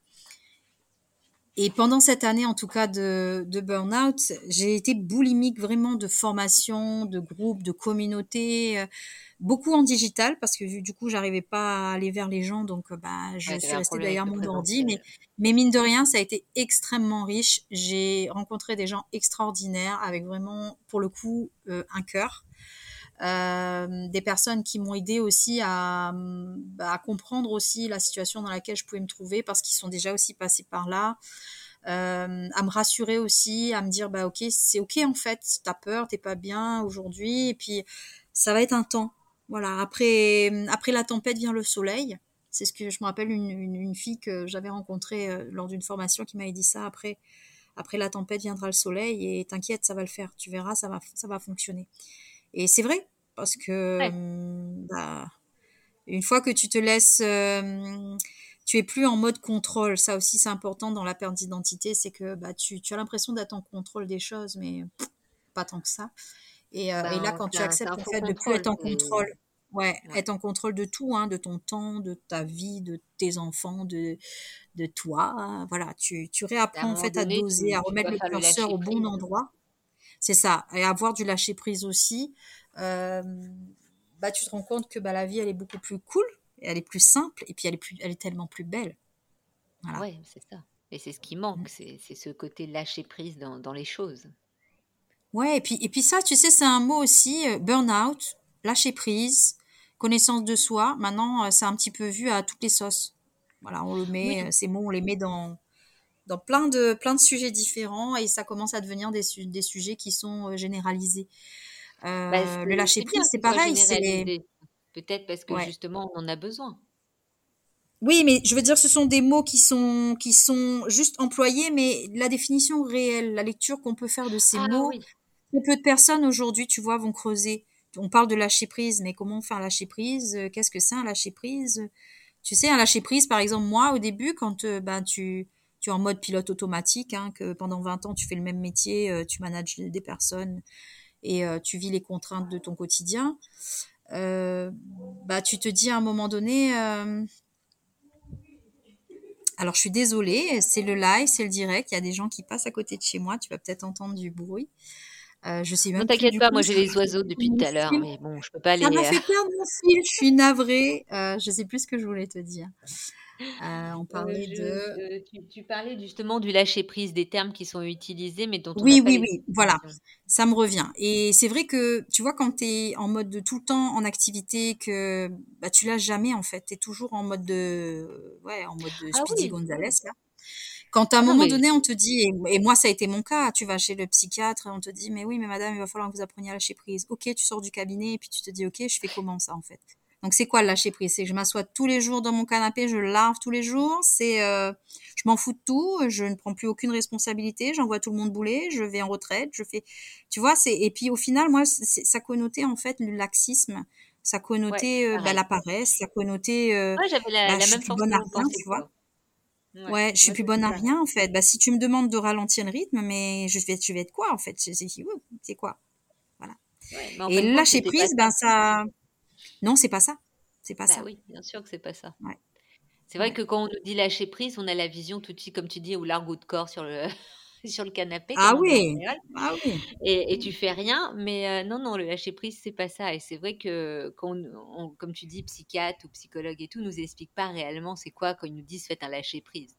Speaker 3: et pendant cette année, en tout cas, de, de burn-out, j'ai été boulimique vraiment de formation, de groupe, de communauté, euh, beaucoup en digital parce que du coup, j'arrivais pas à aller vers les gens, donc euh, bah, je suis restée derrière mon ordi. Mais, mais mine de rien, ça a été extrêmement riche. J'ai rencontré des gens extraordinaires avec vraiment, pour le coup, un cœur. Euh, des personnes qui m'ont aidé aussi à, bah, à, comprendre aussi la situation dans laquelle je pouvais me trouver parce qu'ils sont déjà aussi passés par là. Euh, à me rassurer aussi, à me dire bah ok c'est ok en fait, t'as peur, t'es pas bien aujourd'hui et puis ça va être un temps. Voilà après après la tempête vient le soleil. C'est ce que je me rappelle une, une, fille que j'avais rencontrée euh, lors d'une formation qui m'avait dit ça après après la tempête viendra le soleil et t'inquiète ça va le faire, tu verras ça va ça va fonctionner. Et c'est vrai, parce que hum, bah, une fois que tu te laisses, euh, tu es plus en mode contrôle. Ça aussi, c'est important dans la perte d'identité, c'est que bah, tu, tu as l'impression d'être en contrôle des choses, mais pas tant que ça. Et, euh, et là, ben, quand tu acceptes le fait de plus être en contrôle, ouais, être en contrôle de tout, hein, de ton temps, de ta vie, de tes enfants, de, de toi, voilà, tu, tu réapprends en fait à doser, à remettre le curseur au bon endroit. C'est ça. Et avoir du lâcher prise aussi. Euh, bah, tu te rends compte que bah, la vie, elle est beaucoup plus cool, elle est plus simple, et puis elle est, plus, elle est tellement plus belle.
Speaker 2: Voilà. Oui, c'est ça. Et c'est ce qui manque, mm. c'est ce côté lâcher prise dans, dans, les choses.
Speaker 3: Ouais, et puis, et puis ça, tu sais, c'est un mot aussi, euh, burn-out, lâcher prise, connaissance de soi. Maintenant, euh, c'est un petit peu vu à toutes les sauces. Voilà, on le met, ces mots, on les met dans, dans plein de, plein de sujets différents et ça commence à devenir des, des sujets qui sont euh, généralisés. Euh, bah, le lâcher prise, c'est pareil.
Speaker 2: Peut-être parce que justement, on en a besoin.
Speaker 3: Oui, mais je veux dire, ce sont des mots qui sont, qui sont juste employés, mais la définition réelle, la lecture qu'on peut faire de ces ah mots, peu de personnes aujourd'hui, tu vois, vont creuser. On parle de lâcher prise, mais comment faire lâcher prise? Qu'est-ce que c'est un lâcher prise? Tu sais, un lâcher prise, par exemple, moi, au début, quand euh, ben, tu, tu es en mode pilote automatique, hein, que pendant 20 ans tu fais le même métier, euh, tu manages des personnes et euh, tu vis les contraintes de ton quotidien, euh, bah tu te dis à un moment donné, alors je suis désolée, c'est le live, c'est le direct, il y a des gens qui passent à côté de chez moi, tu vas peut-être entendre du bruit. Euh, je sais même
Speaker 2: non, t'inquiète pas, moi j'ai les oiseaux depuis tout à l'heure, mais bon, je peux pas les.
Speaker 3: Ça m'a fait perdre mon fil, je suis navrée. Euh, je sais plus ce que je voulais te dire.
Speaker 2: Euh, on parlait de. Tu, parlais justement du lâcher prise, des termes qui sont utilisés, mais dont on
Speaker 3: Oui, oui, oui, voilà. Ça me revient. Et c'est vrai que, tu vois, quand tu es en mode de tout le temps en activité, que bah, tu lâches jamais, en fait. Tu es toujours en mode de. Ouais, en mode de ah Speedy Gonzalez, là. Quand à un ah moment donné, on te dit, et, moi ça a été mon cas, tu vas chez le psychiatre, on te dit, mais oui, mais madame, il va falloir que vous appreniez à lâcher prise. Ok, tu sors du cabinet, et puis tu te dis, ok, je fais comment ça en fait? Donc c'est quoi le lâcher prise? C'est que je m'assois tous les jours dans mon canapé, je lave tous les jours, c'est, euh, je m'en fous de tout, je ne prends plus aucune responsabilité, j'envoie tout le monde bouler, je vais en retraite, je fais, tu vois, c'est, et puis au final, moi, ça connotait en fait le laxisme. Ça connotait euh, bah, la paresse, ça connotait euh,
Speaker 2: ouais, j'avais la, bah, la même façon tu vois.
Speaker 3: Ouais, je suis plus bonne à rien en fait. Bah si tu me demandes de ralentir le rythme, mais je vais, je vais être quoi en fait? C'est quoi? Voilà. Et lâcher prise, ben ça, non, c'est pas ça. C'est pas bah ça.
Speaker 2: Oui, bien sûr que c'est pas ça. Ouais. C'est vrai que quand on nous dit lâcher prise, on a la vision tout de suite, comme tu dis, ou l'argot de corps sur le sur le canapé.
Speaker 3: Ah oui. ah oui.
Speaker 2: Et, et, tu fais rien, mais euh, non, non, le lâcher prise, c'est pas ça. Et c'est vrai que quand, on, comme tu dis, psychiatre ou psychologue et tout, nous explique pas réellement c'est quoi quand ils nous disent faites un lâcher prise.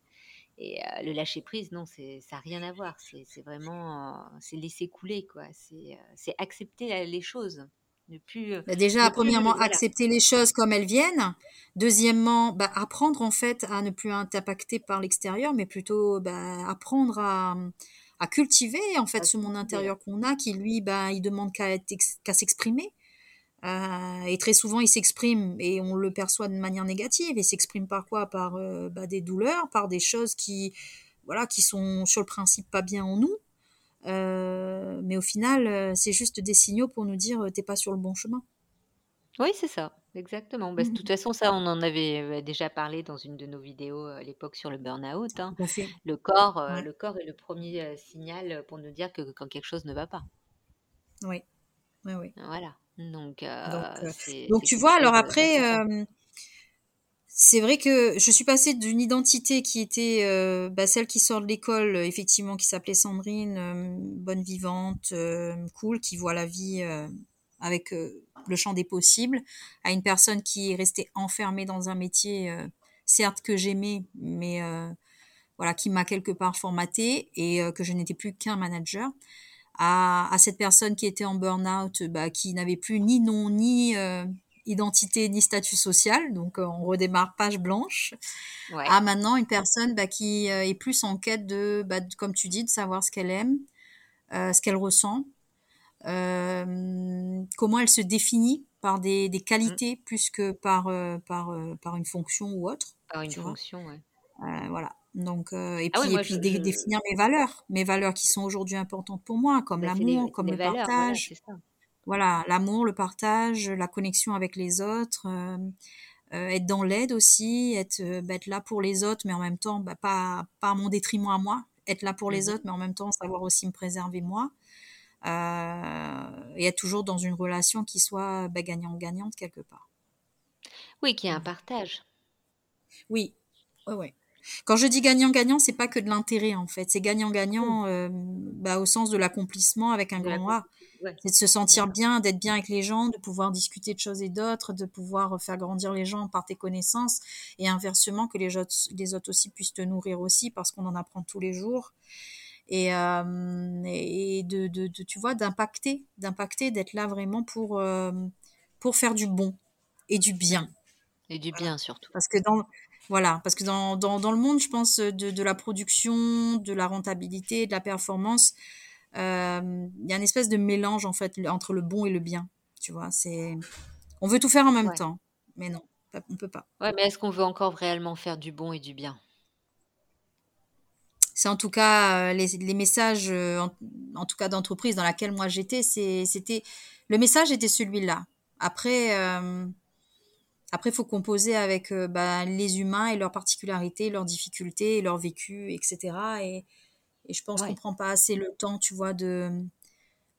Speaker 2: Et euh, le lâcher prise, non, c'est ça n'a rien à voir. C'est vraiment, euh, c'est laisser couler, quoi. C'est accepter les choses. Ne plus,
Speaker 3: bah, déjà, premièrement, accepter les choses comme elles viennent. Deuxièmement, bah, apprendre en fait à ne plus être impacté par l'extérieur, mais plutôt bah, apprendre à, à, cultiver en fait ce monde intérieur qu'on a, qui lui, bah, il demande qu'à s'exprimer. Euh, et très souvent, il s'exprime et on le perçoit de manière négative. Il s'exprime par quoi? Par euh, bah, des douleurs, par des choses qui, voilà, qui sont sur le principe pas bien en nous. Euh, mais au final, euh, c'est juste des signaux pour nous dire t'es pas sur le bon chemin.
Speaker 2: Oui, c'est ça, exactement. Bah, de toute façon, ça, on en avait déjà parlé dans une de nos vidéos à l'époque sur le burn-out. Hein. Le corps, le corps est le premier signal pour nous dire que quand quelque chose ne va pas.
Speaker 3: Oui, oui, oui.
Speaker 2: Voilà. Donc,
Speaker 3: donc, tu vois, alors après, c'est vrai que je suis passée d'une identité qui était euh, bah, celle qui sort de l'école, effectivement, qui s'appelait Sandrine, euh, bonne vivante, euh, cool, qui voit la vie avec le champ des possibles, à une personne qui est restée enfermée dans un métier, certes que j'aimais, mais voilà, qui m'a quelque part formatée et que je n'étais plus qu'un manager. À, à, cette personne qui était en burn-out, bah, qui n'avait plus ni nom ni identité ni statut social, donc euh, on redémarre page blanche, à maintenant une personne bah, qui euh, est plus en quête de, bah, comme tu dis, de savoir ce qu'elle aime, euh, ce qu'elle ressent, comment elle se définit par des, des qualités mmh. plus que par, par, par une fonction ou autre.
Speaker 2: Par une fonction, oui.
Speaker 3: voilà. Donc, et ah puis, et puis définir mes valeurs, mes valeurs qui sont aujourd'hui importantes pour moi, comme l'amour, comme le partage voilà, l'amour, le partage, la connexion avec les autres, euh, euh, être dans l'aide aussi, être, euh, bah, être, là pour les autres, mais en même temps, bah, pas, pas à mon détriment à moi, être là pour les mmh autres, mais en même temps savoir aussi me préserver moi, et être toujours dans une relation qui soit bah, gagnant-gagnante quelque part.
Speaker 2: Oui, qui est un partage.
Speaker 3: Oui, ouais, ouais. Quand je dis gagnant-gagnant, c'est pas que de l'intérêt en fait, c'est gagnant-gagnant bah, au sens de l'accomplissement avec un grand A. C'est de se sentir bien, d'être bien avec les gens, de pouvoir discuter de choses et d'autres, de pouvoir faire grandir les gens par tes connaissances et inversement que les autres, les autres aussi puissent te nourrir aussi parce qu'on en apprend tous les jours. Et, euh, et de, de, tu vois, d'impacter, d'impacter, d'être là vraiment pour, euh, pour faire du bon et du bien.
Speaker 2: Et du bien surtout.
Speaker 3: Parce que dans, voilà, parce que dans, dans, dans le monde, je pense, de, de la production, de la rentabilité, de la performance, euh, il y a une espèce de mélange en fait entre le bon et le bien. Tu vois, c'est on veut tout faire en même temps, mais non, on peut pas.
Speaker 2: Ouais, mais est-ce qu'on veut encore réellement faire du bon et du bien?
Speaker 3: C'est en tout cas euh, les, les messages, euh, en, tout cas d'entreprise dans laquelle moi j'étais, c'était le message était celui-là. Après, après, faut composer avec bah, les humains et leurs particularités, leurs difficultés, leur vécu, etc. Et, et je pense qu'on qu'on prend pas assez le temps, tu vois, de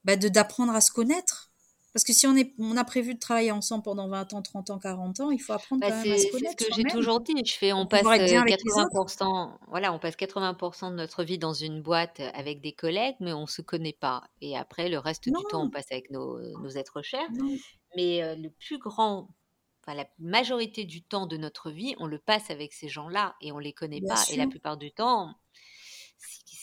Speaker 3: bah, d'apprendre à se connaître. Parce que si on, est, on a prévu de travailler ensemble pendant 20 ans, 30 ans, 40 ans, il faut apprendre bah, quand même à se connaître.
Speaker 2: C'est ce que j'ai toujours dit. Je fais, on passe 80%, voilà, on passe 80% de notre vie dans une boîte avec des collègues, mais on se connaît pas. Et après, le reste du temps, on passe avec nos, nos êtres chers. Mais le plus grand Enfin, la majorité du temps de notre vie, on le passe avec ces gens-là et on les connaît pas. Et la plupart du temps,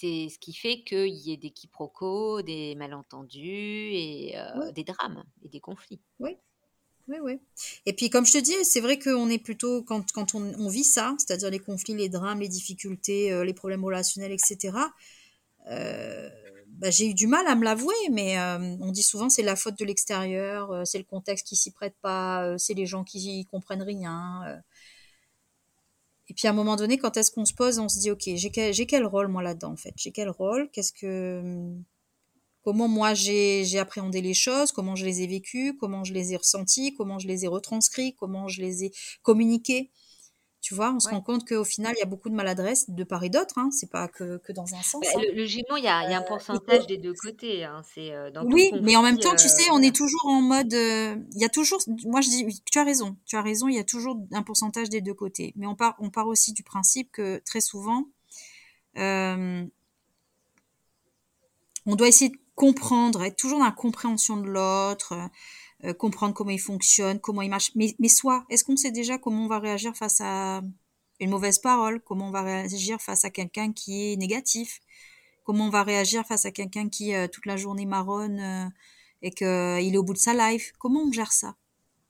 Speaker 2: c'est ce qui fait qu'il y ait des quiproquos, des malentendus et des drames et des conflits.
Speaker 3: Oui. Oui, oui. Et puis, comme je te dis, c'est vrai qu'on est plutôt, quand, quand on, vit ça, c'est-à-dire les conflits, les drames, les difficultés, les problèmes relationnels, etc., euh, bah, j'ai eu du mal à me l'avouer, mais on dit souvent c'est la faute de l'extérieur, c'est le contexte qui s'y prête pas, c'est les gens qui comprennent rien. Et puis à un moment donné, quand est-ce qu'on se pose, on se dit ok, j'ai quel, quel rôle moi là-dedans en fait? J'ai quel rôle? Qu'est-ce que comment moi j'ai appréhendé les choses, comment je les ai vécues, comment je les ai ressenties, comment je les ai retranscrits, comment je les ai communiqués. Tu vois, on se rend compte qu'au final, il y a beaucoup de maladresse de part et d'autre. Hein. C'est pas que, que, dans un sens.
Speaker 2: Bah, hein. le, le il y, a, un euh, pourcentage des deux côtés. Hein. C'est
Speaker 3: euh, oui, mais en même temps, tu sais, on est toujours en mode. Il y a toujours. Moi, je dis, tu as raison. Tu as raison. Il y a toujours un pourcentage des deux côtés. Mais on part, on part aussi du principe que très souvent, euh, on doit essayer de comprendre, être toujours dans la compréhension de l'autre. Euh, comprendre comment il fonctionne, comment il marche. Mais, mais soit, est-ce qu'on sait déjà comment on va réagir face à une mauvaise parole, comment on va réagir face à quelqu'un qui est négatif, comment on va réagir face à quelqu'un qui euh, toute la journée marronne euh, et qu'il est au bout de sa life, comment on gère ça?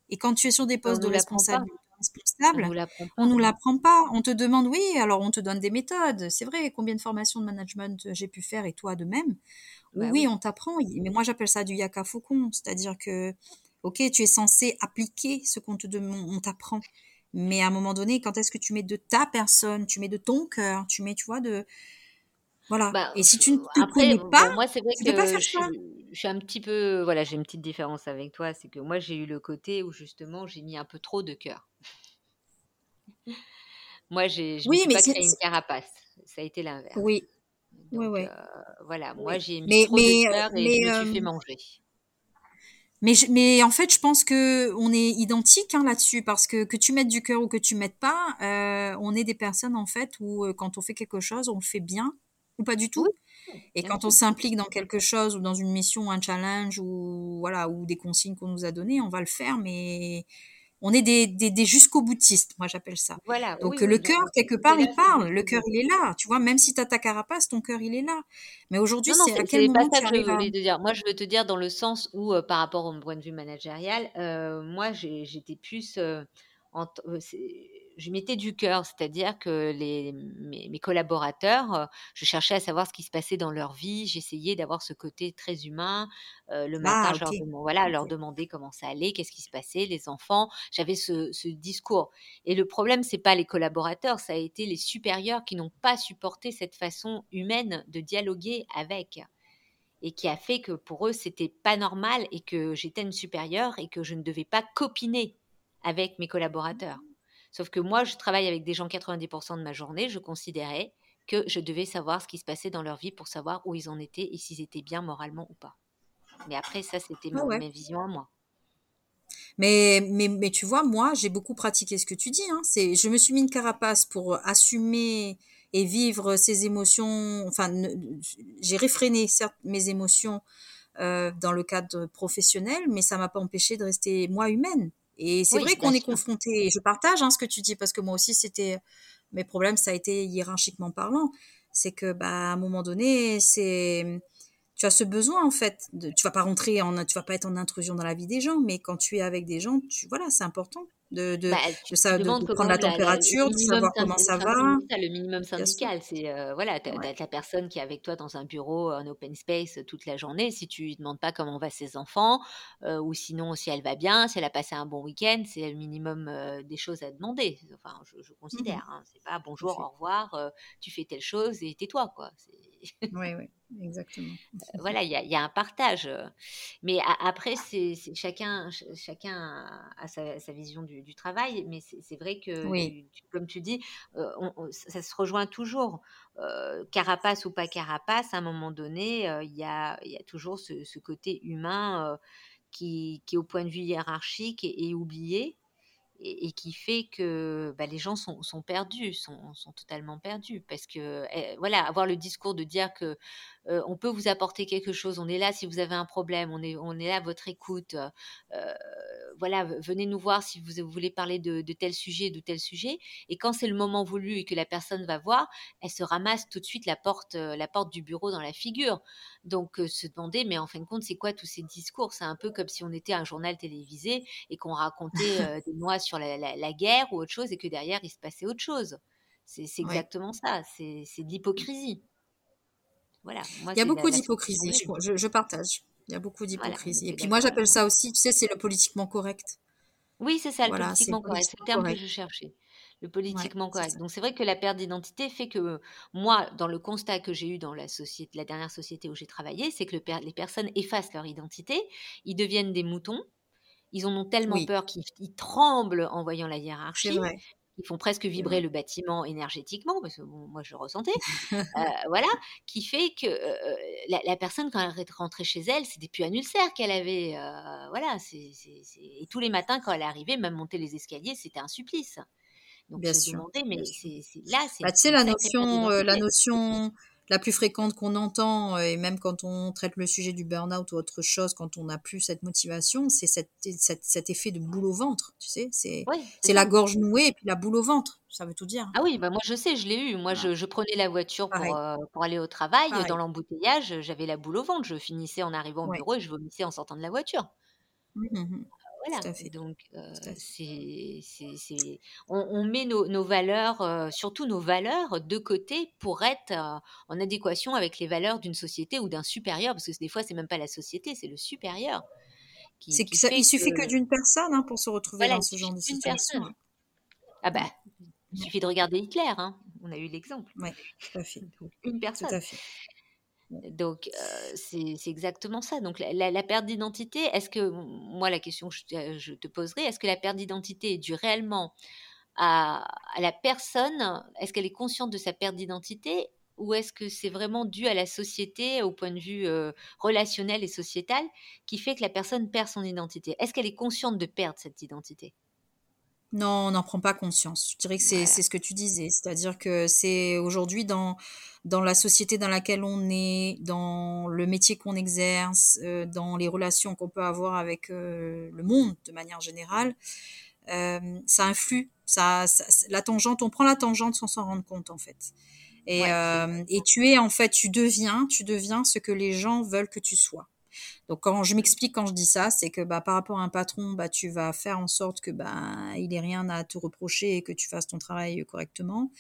Speaker 3: Et quand tu es sur des postes de responsabilité responsable, on nous l'apprend pas. On te demande, oui, alors on te donne des méthodes. C'est vrai, combien de formations de management j'ai pu faire et toi de même? Bah oui, on t'apprend. Mais moi, j'appelle ça du yaka faucon. C'est-à-dire que Ok, tu es censé appliquer ce qu'on te demande, on t'apprend. Mais à un moment donné, quand est-ce que tu mets de ta personne, tu mets de ton cœur, tu mets, tu vois, de voilà. Bah, et si tu ne te connais pas, moi c'est vrai
Speaker 2: que pas faire je, ça. je suis un petit peu, voilà, j'ai une petite différence avec toi, c'est que moi j'ai eu le côté où justement j'ai mis un peu trop de cœur. moi j'ai, je oui, me suis pas créé une carapace, ça a été l'inverse.
Speaker 3: Oui. Oui, oui. Euh,
Speaker 2: voilà, moi j'ai mis trop de cœur et je me suis fait euh, manger.
Speaker 3: Mais, mais en fait, je pense que on est identique hein, là-dessus parce que que tu mettes du cœur ou que tu mettes pas, euh, on est des personnes en fait où euh, quand on fait quelque chose, on le fait bien ou pas du tout. Et quand on s'implique dans quelque chose ou dans une mission, un challenge ou voilà ou des consignes qu'on nous a données, on va le faire, mais on est des, des, des jusqu'au boutistes, moi j'appelle ça. Voilà. Donc le cœur, quelque part, il parle. Le cœur, il est là. Tu vois, même si tu as ta carapace, ton cœur, il est là. Mais aujourd'hui, c'est à quel moment pas ça
Speaker 2: que je voulais te dire. Moi, je veux te dire dans le sens où, euh, par rapport au point de vue managérial, euh, moi, j'étais plus... Euh, en je mettais du cœur, c'est-à-dire que les, mes, collaborateurs, euh, je cherchais à savoir ce qui se passait dans leur vie, j'essayais d'avoir ce côté très humain. Euh, le matin, ah, je leur, voilà, leur demander comment ça allait, qu'est-ce qui se passait, les enfants. J'avais ce, ce, discours. Et le problème, c'est pas les collaborateurs, ça a été les supérieurs qui n'ont pas supporté cette façon humaine de dialoguer avec et qui a fait que pour eux c'était pas normal et que j'étais une supérieure et que je ne devais pas copiner avec mes collaborateurs. Sauf que moi, je travaille avec des gens 90% de ma journée, je considérais que je devais savoir ce qui se passait dans leur vie pour savoir où ils en étaient et s'ils étaient bien moralement ou pas. Mais après, ça, c'était ah ma, vision à moi.
Speaker 3: Mais, mais, mais tu vois, moi, j'ai beaucoup pratiqué ce que tu dis. Hein. C'est, je me suis mis une carapace pour assumer et vivre ces émotions. Enfin, j'ai réfréné certes mes émotions euh, dans le cadre professionnel, mais ça m'a pas empêché de rester moi humaine. Et c'est vrai qu'on est confronté, je partage hein, ce que tu dis, parce que moi aussi, c'était mes problèmes, ça a été hiérarchiquement parlant. C'est que, bah, à un moment donné, c'est, tu as ce besoin, en fait, de, tu vas pas rentrer en, tu vas pas être en intrusion dans la vie des gens, mais quand tu es avec des gens, tu, voilà, c'est important de, de, bah, ça, de, prendre la température, de savoir comment ça va.
Speaker 2: le minimum syndical, c'est euh, voilà, tu as, la personne qui est avec toi dans un bureau, un open space toute la journée. Si tu lui demandes pas comment va ses enfants, euh, ou sinon si elle va bien, si elle a passé un bon week-end, c'est le minimum euh, des choses à demander. Enfin, je, je considère. Mmh hein, c'est pas bonjour, au revoir, tu fais telle chose et tais-toi quoi.
Speaker 3: oui, oui. Exactement.
Speaker 2: voilà, il y, a un partage. Mais après, c'est chacun, chacun a sa, vision du, travail. Mais c'est vrai que, comme tu dis, ça se rejoint toujours. carapace ou pas carapace, à un moment donné, il y, a, y, a, toujours ce, côté humain qui, qui, au point de vue hiérarchique, est, oublié et, qui fait que bah, les gens sont, sont perdus, sont, sont, totalement perdus. Parce que, eh, voilà, avoir le discours de dire que euh, on peut vous apporter quelque chose, on est là si vous avez un problème, on est, on est là à votre écoute. Euh, voilà, venez nous voir si vous voulez parler de, tel sujet, de tel sujet. Et quand c'est le moment voulu et que la personne va voir, elle se ramasse tout de suite la porte, euh, la porte du bureau dans la figure. Donc se demander, mais en fin de compte, c'est quoi tous ces discours? C'est un peu comme si on était un journal télévisé et qu'on racontait des noix sur la, guerre ou autre chose et que derrière il se passait autre chose. C'est exactement ça. C'est de l'hypocrisie.
Speaker 3: Voilà. il y a beaucoup d'hypocrisie, je, partage. Il y a beaucoup d'hypocrisie. et puis moi, j'appelle ça aussi, tu sais, c'est le politiquement correct.
Speaker 2: Oui, c'est ça, le politiquement correct. C'est le terme que je cherchais. Le politiquement correct. Donc c'est vrai que la perte d'identité fait que moi, dans le constat que j'ai eu dans la société, la dernière société où j'ai travaillé, c'est que le, les personnes effacent leur identité, ils deviennent des moutons, ils en ont tellement peur qu'ils tremblent en voyant la hiérarchie. C'est vrai qui font presque vibrer le bâtiment énergétiquement, parce que moi je ressentais, euh, voilà, qui fait que euh, la, personne, quand elle est rentrée chez elle, c'était plus un ulcère qu'elle avait, voilà, c'est, et tous les matins quand elle arrivait, même monter les escaliers, c'était un supplice.
Speaker 3: Donc bien sûr, mais c'est, là, c'est. Bah, tu sais, la notion, la notion la plus fréquente qu'on entend, euh, et même quand on traite le sujet du burn-out ou autre chose, quand on n'a plus cette motivation, c'est cet, effet de boule au ventre, tu sais, c'est la gorge nouée et puis la boule au ventre, ça veut tout dire.
Speaker 2: Ah oui, bah moi je sais, je l'ai eu. Moi, je, prenais la voiture pour, euh, pour aller au travail. Dans l'embouteillage, j'avais la boule au ventre. Je finissais en arrivant au bureau et je vomissais en sortant de la voiture. Mmh, mmh, mmh. Voilà. Donc, c'est, on, met nos, valeurs, surtout nos valeurs, de côté pour être en adéquation avec les valeurs d'une société ou d'un supérieur, parce que des fois, c'est même pas la société, c'est le supérieur.
Speaker 3: c'est il suffit que, d'une personne hein, pour se retrouver dans ce genre de situation. Hein.
Speaker 2: Ah bah, il suffit de regarder Hitler, hein. on a eu l'exemple.
Speaker 3: Oui, tout à fait.
Speaker 2: Une personne. Tout à fait. Donc, c'est exactement ça. Donc, la, perte d'identité, est-ce que, moi, la question que je te, poserai, est-ce que la perte d'identité est due réellement à, la personne? Est-ce qu'elle est consciente de sa perte d'identité ou est-ce que c'est vraiment dû à la société, au point de vue relationnel et sociétal, qui fait que la personne perd son identité? Est-ce qu'elle est consciente de perdre cette identité?
Speaker 3: Non, on n'en prend pas conscience. Je dirais que c'est ce que tu disais. C'est-à-dire que c'est aujourd'hui dans, dans la société dans laquelle on est, dans le métier qu'on exerce, euh, dans les relations qu'on peut avoir avec euh, le monde de manière générale, euh, ça influe. Ça, la tangente, on prend la tangente sans s'en rendre compte en fait. Et, et tu es en fait, tu deviens, tu deviens ce que les gens veulent que tu sois. Donc quand je m'explique quand je dis ça, c'est que bah, par rapport à un patron, bah, tu vas faire en sorte que bah, il n'ait rien à te reprocher et que tu fasses ton travail correctement.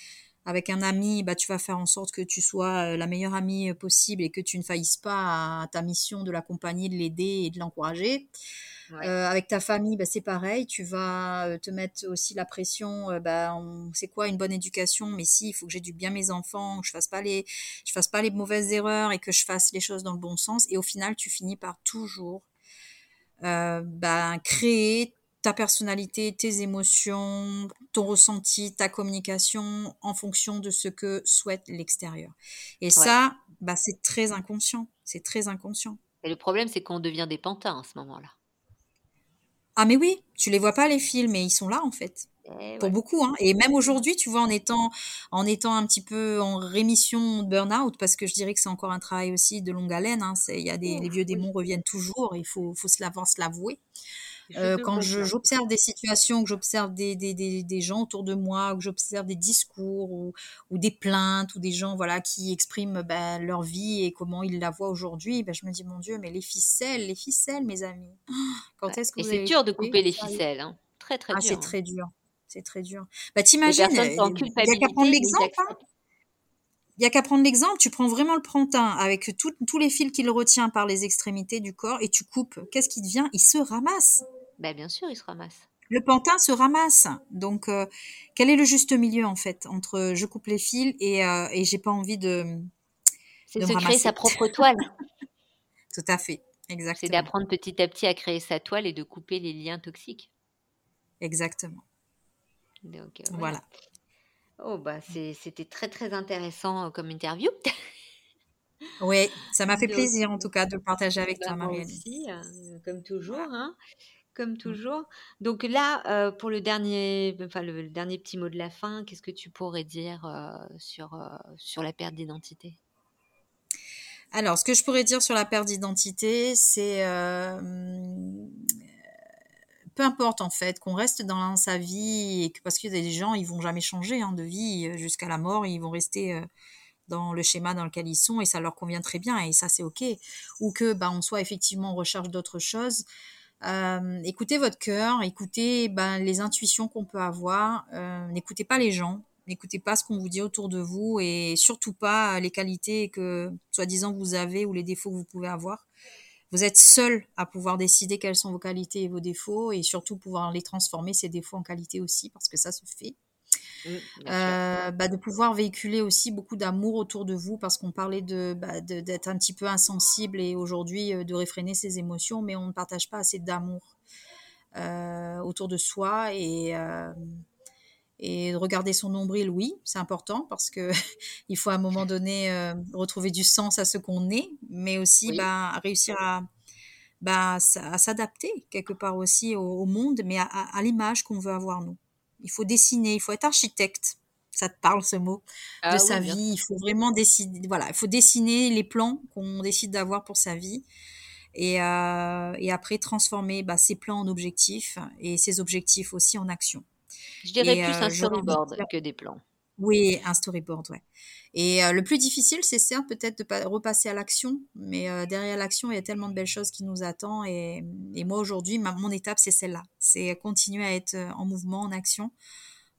Speaker 3: Avec un ami, bah, tu vas faire en sorte que tu sois euh, la meilleure amie euh, possible et que tu ne faillisses pas à ta mission de l'accompagner, de l'aider et de l'encourager. Euh, avec ta famille, bah, c'est pareil. Tu vas euh, te mettre aussi la pression. Euh, bah, c'est quoi une bonne éducation Mais si, il faut que j'éduque bien mes enfants, que je fasse pas les, je fasse pas les mauvaises erreurs et que je fasse les choses dans le bon sens. Et au final, tu finis par toujours bah, créer ta personnalité, tes émotions, ton ressenti, ta communication en fonction de ce que souhaite l'extérieur. Et ça, bah, c'est très inconscient. C'est très inconscient.
Speaker 2: Et le problème, c'est qu'on devient des pantins à ce moment-là.
Speaker 3: Ah mais oui, tu les vois pas les films, mais ils sont là en fait. Eh Pour beaucoup, hein. Et même aujourd'hui, tu vois, en étant, en étant un petit peu en rémission de burn-out, parce que je dirais que c'est encore un travail aussi de longue haleine. Hein. Y a des, les vieux démons reviennent toujours. Il faut, faut se l'avouer. Euh, quand j'observe des situations, que j'observe des, des, des, des, gens autour de moi, que j'observe des discours ou, ou, des plaintes ou des gens voilà qui expriment ben, leur vie et comment ils la voient aujourd'hui, ben, je me dis mon Dieu, mais les ficelles, les ficelles, mes amis.
Speaker 2: Quand est-ce que et c'est dur de couper les ficelles, hein. très très
Speaker 3: ah,
Speaker 2: dur.
Speaker 3: c'est très dur, c'est très dur. Bah t'imagines, il n'y a qu'à prendre l'exemple. Hein. Il n'y a qu'à prendre l'exemple, tu prends vraiment le prantin avec tous les fils qu'il retient par les extrémités du corps et tu coupes. Qu'est-ce qui devient? Il se ramasse.
Speaker 2: Ben, bien sûr, il se ramasse.
Speaker 3: Le pantin se ramasse. Donc, euh, quel est le juste milieu en fait entre je coupe les fils et, euh, et j'ai pas envie de.
Speaker 2: C'est de, créer sa propre toile.
Speaker 3: Tout à fait, exactement.
Speaker 2: C'est d'apprendre petit à petit à créer sa toile et de couper les liens toxiques.
Speaker 3: Exactement.
Speaker 2: Donc, euh, voilà. Oh bah c'était très très intéressant comme interview.
Speaker 3: Oui, ça m'a fait plaisir en tout cas de partager avec bah, toi,
Speaker 2: Marie. aussi, hein, comme toujours. Hein, comme mmh. toujours. Donc là, pour le dernier, enfin le, dernier petit mot de la fin, qu'est-ce que tu pourrais dire sur, sur la perte d'identité?
Speaker 3: Alors, ce que je pourrais dire sur la perte d'identité, c'est peu importe en fait, qu'on reste dans sa vie, et que, parce a des gens, ils vont jamais changer hein, de vie euh, jusqu'à la mort, ils vont rester euh, dans le schéma dans lequel ils sont et ça leur convient très bien et ça c'est ok. Ou que bah, on soit effectivement en recherche d'autres choses. Euh, écoutez votre cœur, écoutez ben, les intuitions qu'on peut avoir, n'écoutez pas les gens, n'écoutez pas ce qu'on vous dit autour de vous et surtout pas les qualités que soi-disant vous avez ou les défauts que vous pouvez avoir vous êtes seul à pouvoir décider quelles sont vos qualités et vos défauts et surtout pouvoir les transformer, ces défauts en qualité aussi, parce que ça se fait. Mmh, euh, bah, de pouvoir véhiculer aussi beaucoup d'amour autour de vous parce qu'on parlait de bah, d'être un petit peu insensible et aujourd'hui euh, de réfréner ses émotions mais on ne partage pas assez d'amour euh, autour de soi et et de regarder son nombril, oui, c'est important parce que il faut à un moment donné euh, retrouver du sens à ce qu'on est, mais aussi bah, réussir à, bah, à s'adapter quelque part aussi au, monde, mais à, l'image qu'on veut avoir nous. Il faut dessiner, il faut être architecte. Ça te parle ce mot? De ah sa vie. Il faut vraiment décider. Voilà, il faut dessiner les plans qu'on décide d'avoir pour sa vie. Et, euh, et après transformer bah, ces plans en objectifs et ces objectifs aussi en actions.
Speaker 2: Je dirais plus un storyboard que des plans.
Speaker 3: Oui, un storyboard, ouais. Et le plus difficile, c'est certes peut-être de repasser à l'action, mais derrière l'action, il y a tellement de belles choses qui nous attendent. Et, moi, aujourd'hui, mon étape, c'est celle-là. C'est continuer à être en mouvement, en action,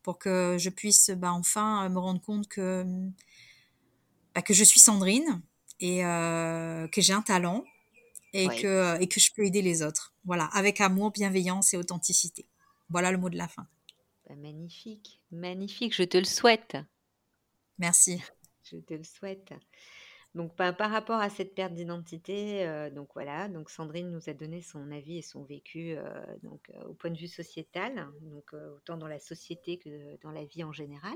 Speaker 3: pour que je puisse bah, enfin me rendre compte que, bah, que je suis Sandrine et que j'ai un talent et, que, et que je peux aider les autres. Voilà, avec amour, bienveillance et authenticité. Voilà le mot de la fin.
Speaker 2: Bah, magnifique, magnifique, je te le souhaite.
Speaker 3: Merci.
Speaker 2: Je te le souhaite. Donc par, rapport à cette perte d'identité, euh, donc voilà, donc Sandrine nous a donné son avis et son vécu euh, donc euh, au point de vue sociétal, donc autant dans la société que dans la vie en général.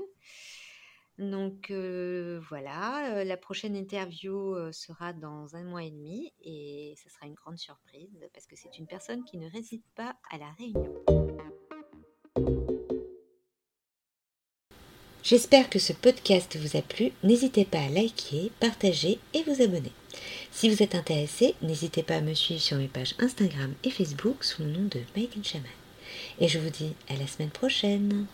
Speaker 2: Donc voilà, la prochaine interview sera dans un mois et demi et ce sera une grande surprise parce que c'est une personne qui ne réside pas à la Réunion. J'espère que ce podcast vous a plu. N'hésitez pas à liker, partager et vous abonner. Si vous êtes intéressé, n'hésitez pas à me suivre sur mes pages Instagram et Facebook sous le nom de in Shaman. Et je vous dis à la semaine prochaine.